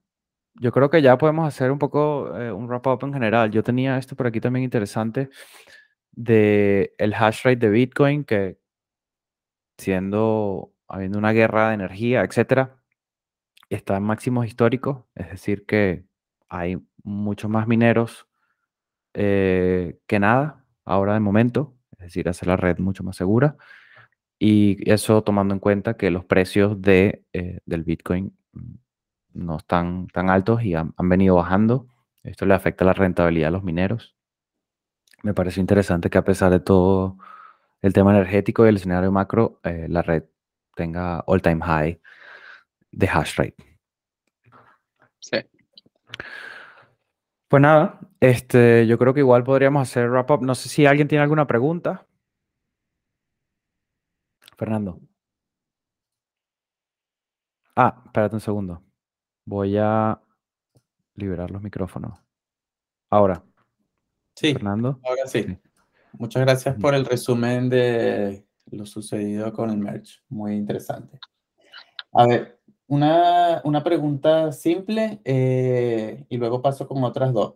Speaker 1: yo creo que ya podemos hacer un poco eh, un wrap-up en general. Yo tenía esto por aquí también interesante de el hash rate de Bitcoin, que siendo, habiendo una guerra de energía, etcétera, está en máximos históricos, es decir, que hay muchos más mineros eh, que nada ahora de momento es decir, hacer la red mucho más segura. Y eso tomando en cuenta que los precios de, eh, del Bitcoin mm, no están tan altos y han, venido bajando. Esto le afecta la rentabilidad a los mineros. Me parece interesante que a pesar de todo el tema energético y el escenario macro, eh, la red tenga all-time high de hash rate. Sí. Pues nada, este, yo creo que igual podríamos hacer wrap up. No sé si alguien tiene alguna pregunta. Fernando. Ah, espérate un segundo. Voy a liberar los micrófonos. Ahora.
Speaker 4: Sí. Fernando. Ahora sí. Muchas gracias por el resumen de lo sucedido con el merch. Muy interesante. A ver, una, una pregunta simple eh, y luego paso con otras dos.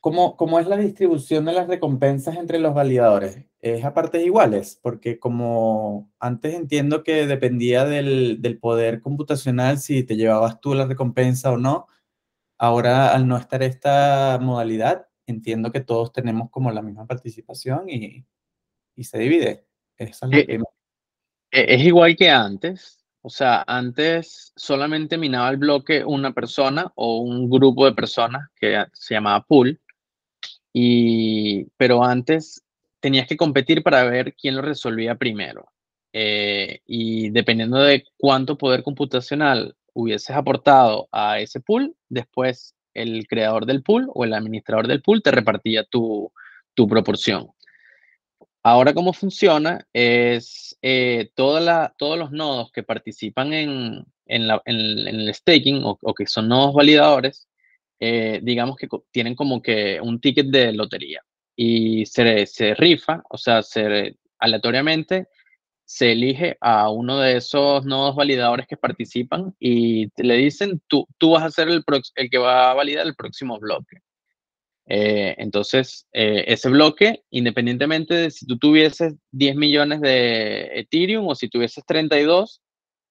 Speaker 4: ¿Cómo, ¿Cómo, es la distribución de las recompensas entre los validadores? ¿Es a partes iguales? Porque como antes entiendo que dependía del, del, poder computacional si te llevabas tú la recompensa o no, ahora al no estar esta modalidad, entiendo que todos tenemos como la misma participación y, y se divide.
Speaker 2: Esa es, eh, eh, es igual que antes, o sea, antes solamente minaba el bloque una persona o un grupo de personas que se llamaba pool, y, pero antes tenías que competir para ver quién lo resolvía primero. Eh, y dependiendo de cuánto poder computacional hubieses aportado a ese pool, después el creador del pool o el administrador del pool te repartía tu, tu proporción. Ahora, cómo funciona es eh, todos los nodos que participan en, el staking o, que son nodos validadores, eh, digamos que tienen como que un ticket de lotería y se, se rifa, o sea, se, aleatoriamente se elige a uno de esos nodos validadores que participan y le dicen, tú, tú vas a ser el, el que va a validar el próximo bloque. Eh, entonces, eh, ese bloque, independientemente de si tú tuvieses 10 millones de Ethereum o si tuvieses 32,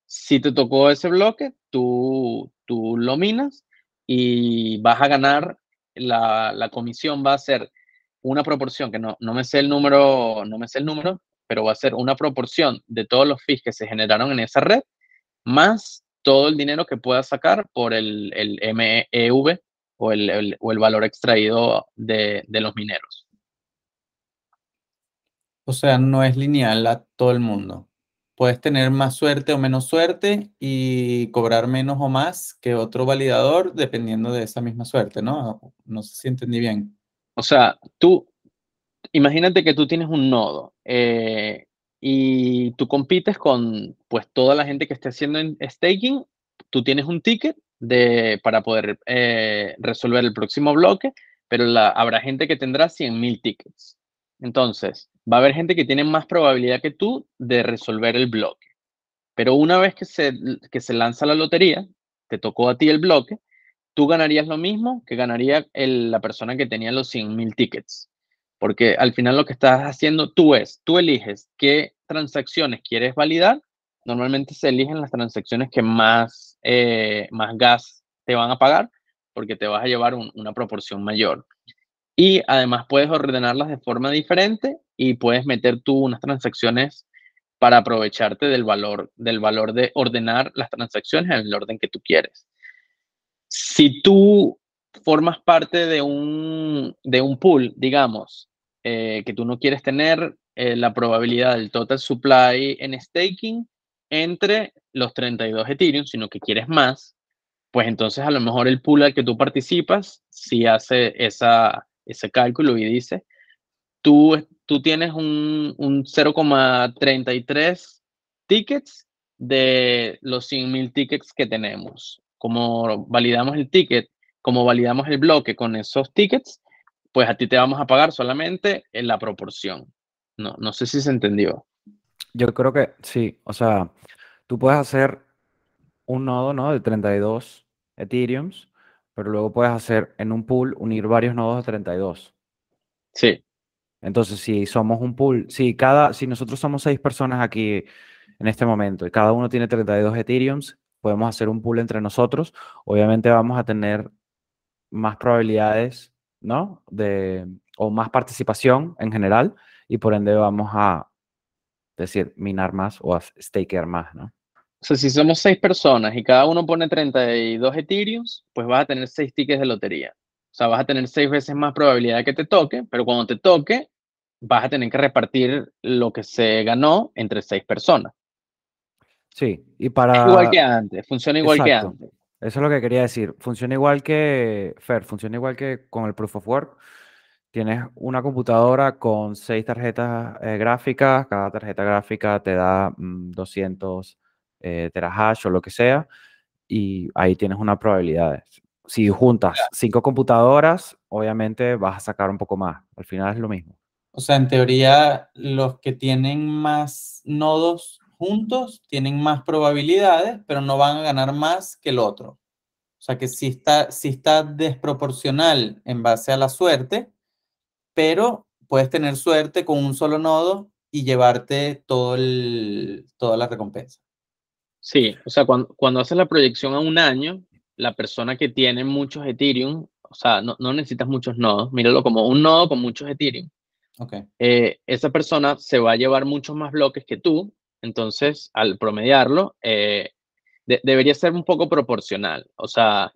Speaker 2: si te tocó ese bloque, tú, tú lo minas y vas a ganar, la, la comisión va a ser una proporción, que no, no, me sé el número, no me sé el número, pero va a ser una proporción de todos los fees que se generaron en esa red, más todo el dinero que puedas sacar por el, el MEV o el, valor extraído de, los mineros.
Speaker 4: O sea, no es lineal a todo el mundo. Puedes tener más suerte o menos suerte y cobrar menos o más que otro validador dependiendo de esa misma suerte, ¿no? No sé si entendí bien.
Speaker 2: O sea, tú, imagínate que tú tienes un nodo. Eh, y tú compites con pues toda la gente que esté haciendo staking. Tú tienes un ticket de, para poder eh, resolver el próximo bloque, pero la, habrá gente que tendrá 100.000 tickets. Entonces, va a haber gente que tiene más probabilidad que tú de resolver el bloque. Pero una vez que se, que se lanza la lotería, te tocó a ti el bloque, tú ganarías lo mismo que ganaría la persona que tenía los 100.000 tickets. Porque al final lo que estás haciendo tú es, tú eliges qué transacciones quieres validar. Normalmente se eligen las transacciones que más, eh, más gas te van a pagar porque te vas a llevar una proporción mayor. Y además puedes ordenarlas de forma diferente y puedes meter tú unas transacciones para aprovecharte del valor, del valor de ordenar las transacciones en el orden que tú quieres. Si tú formas parte de un, de un pool, digamos, eh, que tú no quieres tener eh, la probabilidad del total supply en staking entre los 32 Ethereum, sino que quieres más, pues entonces a lo mejor el pool al que tú participas si hace esa, ese cálculo y dice, tú, tú tienes un, un 0,33 tickets de los 100.000 tickets que tenemos. Como validamos el ticket, como validamos el bloque con esos tickets, pues a ti te vamos a pagar solamente en la proporción. No, no sé si se entendió.
Speaker 1: Yo creo que sí, o sea, tú puedes hacer un nodo, ¿no? De 32 Ethereums, pero luego puedes hacer en un pool unir varios nodos de 32.
Speaker 2: Sí.
Speaker 1: Entonces, si somos un pool, si cada, si nosotros somos seis personas aquí en este momento y cada uno tiene 32 Ethereums, podemos hacer un pool entre nosotros. Obviamente vamos a tener más probabilidades, ¿no? De, o más participación en general y por ende vamos a decir minar más o a stakear más, ¿no?
Speaker 2: O sea, si somos seis personas y cada uno pone 32 Ethereum, pues vas a tener seis tickets de lotería. O sea, vas a tener seis veces más probabilidad de que te toque, pero cuando te toque, vas a tener que repartir lo que se ganó entre seis personas.
Speaker 1: Sí, y para...
Speaker 2: igual que antes, funciona igual que antes.
Speaker 1: Eso es lo que quería decir. Funciona igual que, Fer, funciona igual que con el Proof of Work. Tienes una computadora con seis tarjetas eh, gráficas, cada tarjeta gráfica te da 200 mm, eh, terahash o lo que sea, y ahí tienes una probabilidad. Si juntas cinco computadoras, obviamente vas a sacar un poco más. Al final es lo mismo.
Speaker 4: O sea, en teoría, los que tienen más nodos juntos tienen más probabilidades, pero no van a ganar más que el otro. O sea, que si está, si está desproporcional en base a la suerte, pero puedes tener suerte con un solo nodo y llevarte todo el, toda la recompensa.
Speaker 2: Sí, o sea, cuando, cuando haces la proyección a un año, la persona que tiene muchos Ethereum, o sea, no, no necesitas muchos nodos, míralo como un nodo con muchos Ethereum.
Speaker 4: Okay.
Speaker 2: Eh, esa persona se va a llevar muchos más bloques que tú, entonces al promediarlo, eh, debería ser un poco proporcional. O sea,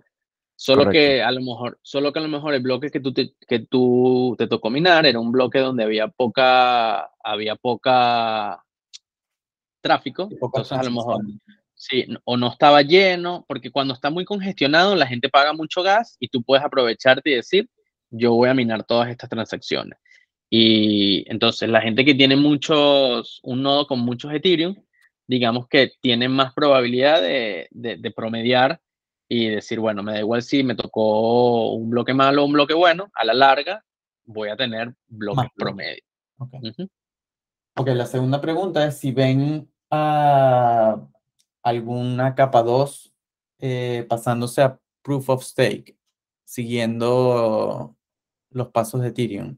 Speaker 2: solo que a lo mejor, solo que a lo mejor el bloque que tú te, que tú te tocó minar era un bloque donde había poca, había poca tráfico, entonces a lo mejor sí, o no estaba lleno, porque cuando está muy congestionado la gente paga mucho gas y tú puedes aprovecharte y decir, yo voy a minar todas estas transacciones. Y entonces la gente que tiene muchos, un nodo con muchos Ethereum, digamos que tiene más probabilidad de, de, promediar y decir, bueno, me da igual si me tocó un bloque malo o un bloque bueno, a la larga voy a tener bloques promedio.
Speaker 4: Okay. ok, la segunda pregunta es si ven a alguna capa 2 eh, pasándose a Proof of Stake, siguiendo los pasos de Ethereum.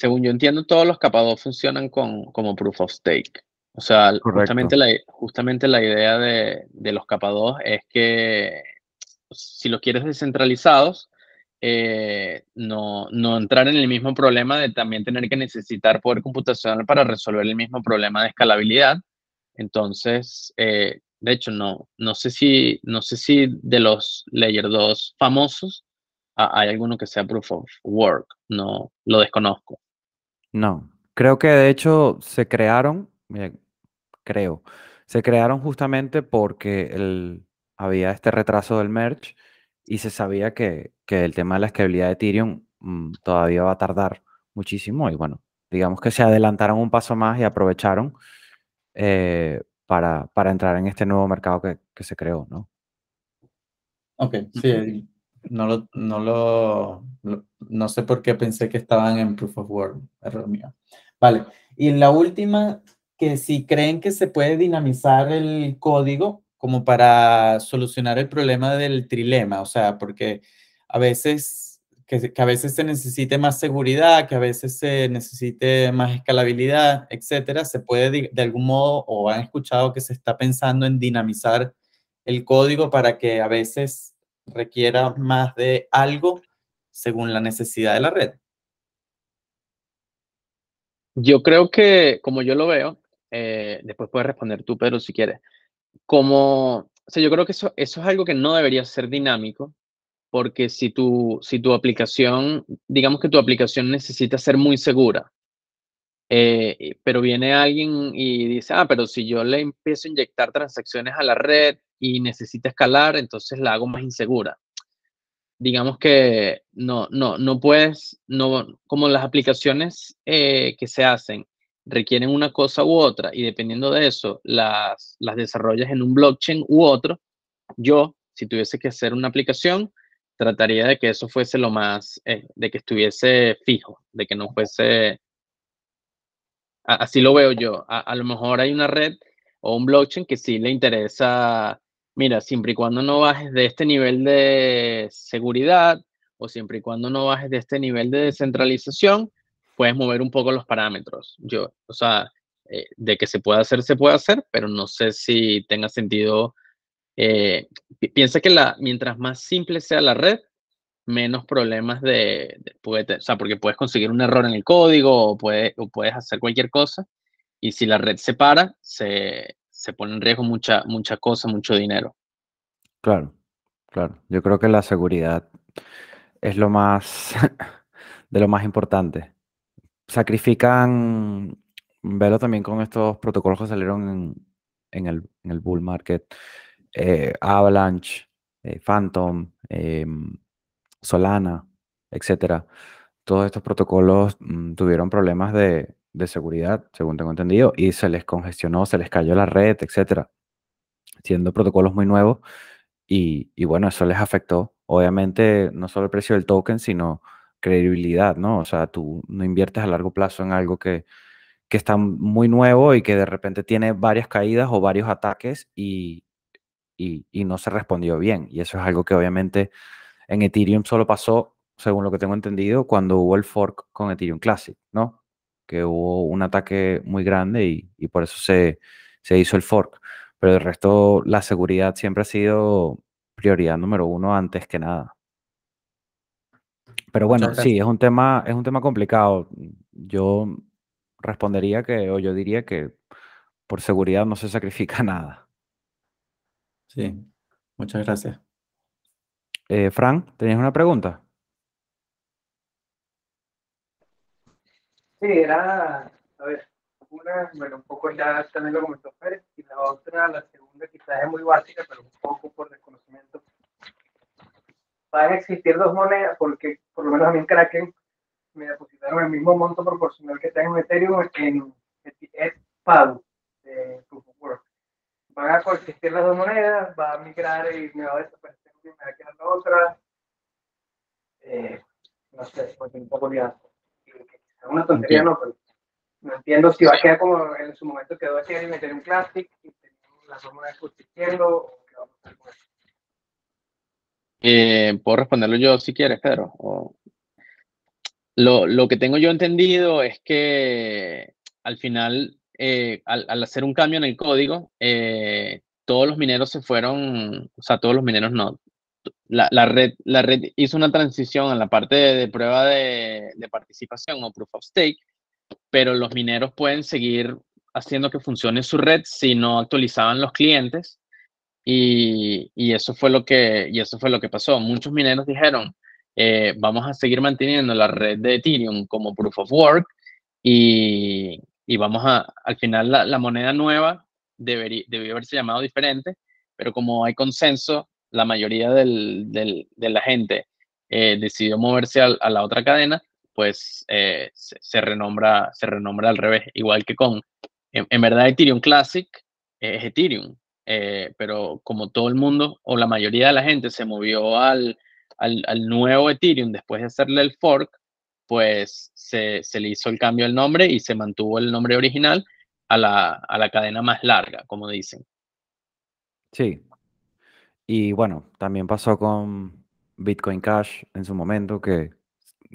Speaker 2: Según yo entiendo, todos los capa 2 funcionan con, como Proof of Stake. O sea, justamente la, justamente la idea de, de los capa 2 es que si los quieres descentralizados, eh, no, no, entrar en el mismo problema de también tener que necesitar poder computacional para resolver el mismo problema de escalabilidad, entonces, eh, de hecho, no, no, sé si, no sé si de los Layer 2 famosos hay alguno que sea Proof of Work. No, lo desconozco.
Speaker 1: No, creo que de hecho se crearon, creo, se crearon justamente porque el, había este retraso del merge y se sabía que, que el tema de la escalabilidad de Ethereum mm, todavía va a tardar muchísimo y bueno, digamos que se adelantaron un paso más y aprovecharon eh, para, para, entrar en este nuevo mercado que, que se creó, ¿no?
Speaker 4: Ok, sí, no lo, no lo, no sé por qué pensé que estaban en Proof of Work, error mío. Vale, y la última, que si creen que se puede dinamizar el código como para solucionar el problema del trilema, o sea, porque a veces, que, que a veces se necesite más seguridad, que a veces se necesite más escalabilidad, etcétera, se puede de, de algún modo, o han escuchado que se está pensando en dinamizar el código para que a veces requiera más de algo según la necesidad de la red?
Speaker 2: Yo creo que, como yo lo veo, eh, después puedes responder tú, Pedro, si quieres. Como, o sea, yo creo que eso, eso es algo que no debería ser dinámico, porque si tu, si tu aplicación, digamos que tu aplicación necesita ser muy segura, eh, pero viene alguien y dice, ah, pero si yo le empiezo a inyectar transacciones a la red y necesita escalar, entonces la hago más insegura. Digamos que no, no, no puedes, no, como las aplicaciones eh, que se hacen requieren una cosa u otra y dependiendo de eso las, las desarrollas en un blockchain u otro, yo, si tuviese que hacer una aplicación, trataría de que eso fuese lo más, eh, de que estuviese fijo, de que no fuese Así lo veo yo. A, lo mejor hay una red o un blockchain que sí le interesa, mira, siempre y cuando no bajes de este nivel de seguridad o siempre y cuando no bajes de este nivel de descentralización, puedes mover un poco los parámetros. Yo, o sea, eh, de que se puede hacer, se puede hacer, pero no sé si tenga sentido. Eh, piensa que la, mientras más simple sea la red, menos problemas de, de o sea, porque puedes conseguir un error en el código o, puede, puedes hacer cualquier cosa y si la red se para, se, se pone en riesgo mucha, mucha cosa, mucho dinero.
Speaker 1: Claro, claro. Yo creo que la seguridad es lo más, de lo más importante. Sacrifican, velo también con estos protocolos que salieron en, el, en el bull market, eh, Avalanche, eh, Phantom, eh, Solana, etcétera. Todos estos protocolos mm, tuvieron problemas de, seguridad, según tengo entendido, y se les congestionó, se les cayó la red, etcétera, siendo protocolos muy nuevos. Y, bueno, eso les afectó, obviamente, no solo el precio del token, sino credibilidad, ¿no? O sea, tú no inviertes a largo plazo en algo que, que está muy nuevo y que de repente tiene varias caídas o varios ataques y, y no se respondió bien. Y eso es algo que obviamente en Ethereum solo pasó, según lo que tengo entendido, cuando hubo el fork con Ethereum Classic, ¿no? Que hubo un ataque muy grande y, por eso se, hizo el fork. Pero el resto, la seguridad siempre ha sido prioridad número uno antes que nada. Pero bueno, sí, es un tema, es un tema complicado. Yo respondería que, o yo diría que por seguridad no se sacrifica nada.
Speaker 4: Sí, muchas gracias.
Speaker 1: Eh, Fran, ¿tenías una pregunta?
Speaker 5: Sí, era, a ver, una, bueno, un poco ya también lo comentó Pérez, y la otra, la segunda quizás es muy básica, pero un poco por desconocimiento. Van a existir dos monedas, porque por lo menos a mí en Kraken me depositaron el mismo monto proporcional que tengo en Ethereum en PADU, de Proof of Work. Van a coexistir las dos monedas, va a migrar y me va a desaparecer me va a quedar la otra. Eh, no sé, porque un poco. Es una tontería, no, pero no entiendo si va a quedar como en su momento quedó aquí y meter un Classic y las dos monedas existiendo o con eso.
Speaker 2: Eh, Puedo responderlo yo si quieres, Pedro. O... Lo, lo, que tengo yo entendido es que al final, eh, al, al, hacer un cambio en el código, eh, todos los mineros se fueron, o sea, todos los mineros no, la, red, la red hizo una transición en la parte de, prueba de, participación o proof of stake, pero los mineros pueden seguir haciendo que funcione su red si no actualizaban los clientes. Y, eso, fue lo que, y eso fue lo que pasó. Muchos mineros dijeron, eh, vamos a seguir manteniendo la red de Ethereum como proof of work y, vamos a, al final la, moneda nueva debería, debió haberse llamado diferente, pero como hay consenso la mayoría del, del, de la gente eh, decidió moverse a, la otra cadena, pues eh, se, renombra, se renombra al revés, igual que con, en, verdad Ethereum Classic es Ethereum, eh, pero como todo el mundo o la mayoría de la gente se movió al, al, al nuevo Ethereum después de hacerle el fork, pues se, se, le hizo el cambio del nombre y se mantuvo el nombre original a la, a la cadena más larga, como dicen.
Speaker 1: Sí. Y bueno, también pasó con Bitcoin Cash en su momento, que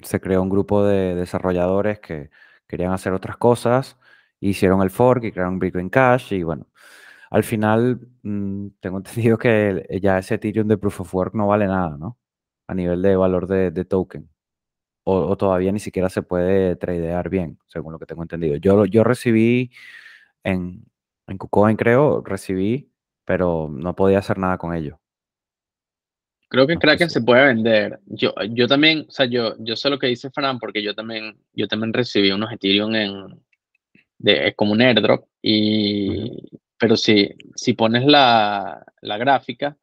Speaker 1: se creó un grupo de desarrolladores que querían hacer otras cosas, hicieron el fork y crearon Bitcoin Cash y bueno, al final mm, tengo entendido que ya ese Ethereum de Proof of Work no vale nada, ¿no? A nivel de valor de, token. O, todavía ni siquiera se puede tradear bien, según lo que tengo entendido. Yo, yo recibí en, en KuCoin, creo, recibí, pero no podía hacer nada con ello.
Speaker 2: Creo que Kraken se puede vender. Yo, yo también, o sea, yo, yo sé lo que dice Fran porque yo también, yo también recibí unos Ethereum en, de, como un airdrop. Y, pero si, si pones la, la gráfica,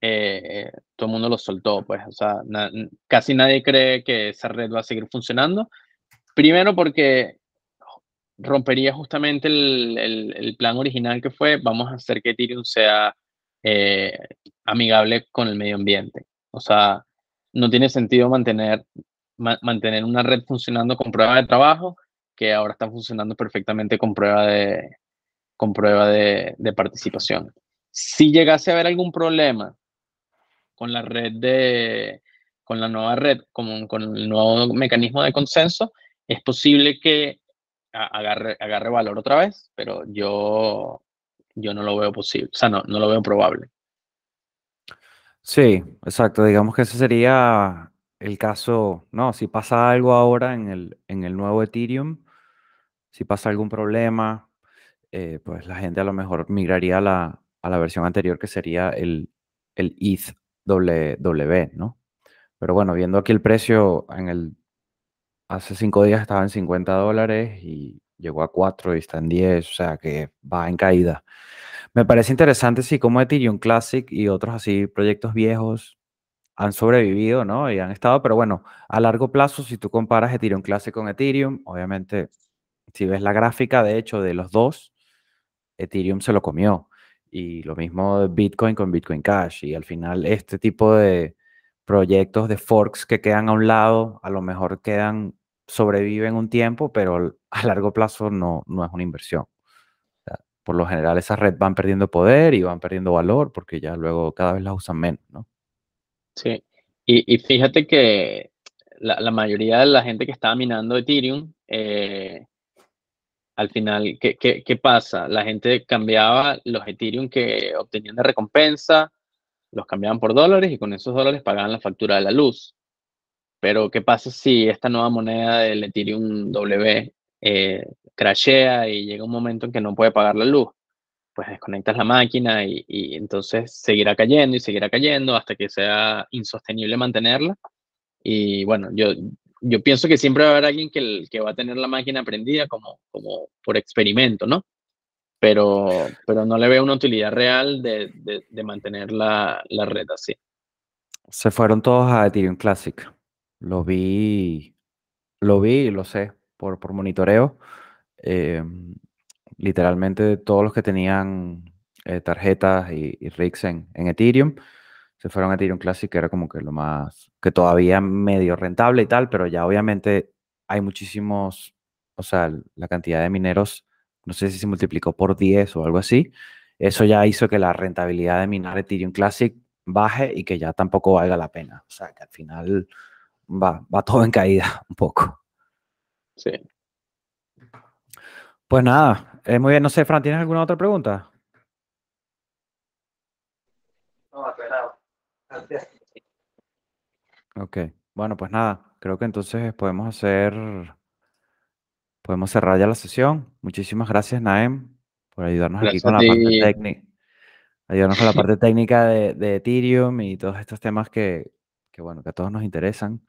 Speaker 2: eh, todo el mundo lo soltó, pues, o sea, casi nadie cree que esa red va a seguir funcionando. Primero porque rompería justamente el, el, el plan original que fue, vamos a hacer que Ethereum sea eh, amigable con el medio ambiente. O sea, no tiene sentido mantener, mantener una red funcionando con prueba de trabajo que ahora está funcionando perfectamente con prueba de, con prueba de, participación. Si llegase a haber algún problema con la red de, con la nueva red, con, con el nuevo mecanismo de consenso, es posible que agarre, agarre valor otra vez, pero yo yo no lo veo posible, o sea, no, no lo veo probable.
Speaker 1: Sí, exacto. Digamos que ese sería el caso, no, si pasa algo ahora en el, en el nuevo Ethereum, si pasa algún problema, eh, pues la gente a lo mejor migraría a la, a la versión anterior que sería el, el ETH W, ¿no? Pero bueno, viendo aquí el precio en el, hace cinco días estaba en 50 dólares y llegó a 4 y está en 10, o sea que va en caída. Me parece interesante, sí, como Ethereum Classic y otros así proyectos viejos han sobrevivido, ¿no? Y han estado, pero bueno, a largo plazo, si tú comparas Ethereum Classic con Ethereum, obviamente, si ves la gráfica, de hecho, de los dos, Ethereum se lo comió. Y lo mismo Bitcoin con Bitcoin Cash. Y al final, este tipo de proyectos de forks que quedan a un lado, a lo mejor quedan sobreviven un tiempo, pero a largo plazo no, no es una inversión. por lo general esas redes van perdiendo poder y van perdiendo valor porque ya luego cada vez las usan menos, ¿no?
Speaker 2: Sí, y, fíjate que la, mayoría de la gente que estaba minando Ethereum, eh, al final, ¿qué, ¿qué, pasa? La gente cambiaba los Ethereum que obtenían de recompensa, los cambiaban por dólares y con esos dólares pagaban la factura de la luz. Pero, ¿qué pasa si esta nueva moneda del Ethereum W eh, crashea y llega un momento en que no puede pagar la luz? Pues desconectas la máquina y, entonces seguirá cayendo y seguirá cayendo hasta que sea insostenible mantenerla. Y bueno, yo, yo pienso que siempre va a haber alguien que, que va a tener la máquina prendida como, como por experimento, ¿no? Pero, pero no le veo una utilidad real de, de, mantener la, la red así.
Speaker 1: Se fueron todos a Ethereum Classic. Lo vi, lo vi, lo sé, por, por monitoreo. Em, literalmente todos los que tenían eh, tarjetas y, y rigs en, Ethereum se fueron a Ethereum Classic, que era como que lo más, que todavía medio rentable y tal, pero ya obviamente hay muchísimos, o sea, la cantidad de mineros, no sé si se multiplicó por 10 o algo así. Eso ya hizo que la rentabilidad de minar Ethereum Classic baje y que ya tampoco valga la pena. O sea, que al final va, va todo en caída un poco.
Speaker 2: Sí.
Speaker 1: Pues nada, es muy bien. No sé, Fran, ¿tienes alguna otra pregunta?
Speaker 5: No, esperado. Gracias.
Speaker 1: Ok, bueno, pues nada, creo que entonces podemos hacer, podemos cerrar ya la sesión. Muchísimas gracias, Naem, por ayudarnos aquí con la parte técnica, ayudarnos con la parte técnica de, de Ethereum y todos estos temas que, que bueno, que a todos nos interesan.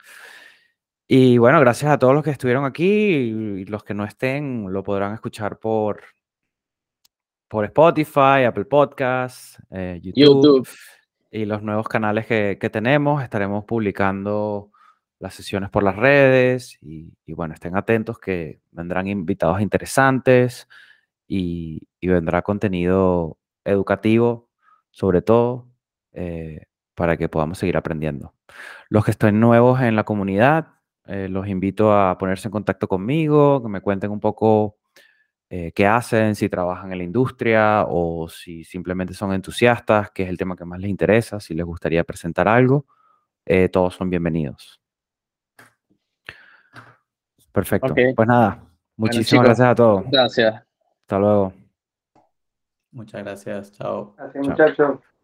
Speaker 1: Y bueno, gracias a todos los que estuvieron aquí y los que no estén lo podrán escuchar por, por Spotify, Apple Podcasts, eh, YouTube, y los nuevos canales que, que, tenemos. Estaremos publicando las sesiones por las redes y, bueno, estén atentos que vendrán invitados interesantes y, vendrá contenido educativo, sobre todo, eh, para que podamos seguir aprendiendo. Los que estén nuevos en la comunidad, eh, los invito a ponerse en contacto conmigo, que me cuenten un poco eh, qué hacen, si trabajan en la industria o si simplemente son entusiastas, qué es el tema que más les interesa, si les gustaría presentar algo. todos son bienvenidos. Perfecto. Pues nada, muchísimas gracias a todos.
Speaker 2: Gracias.
Speaker 1: Hasta luego.
Speaker 4: Muchas gracias. Chao.
Speaker 5: Gracias, muchachos.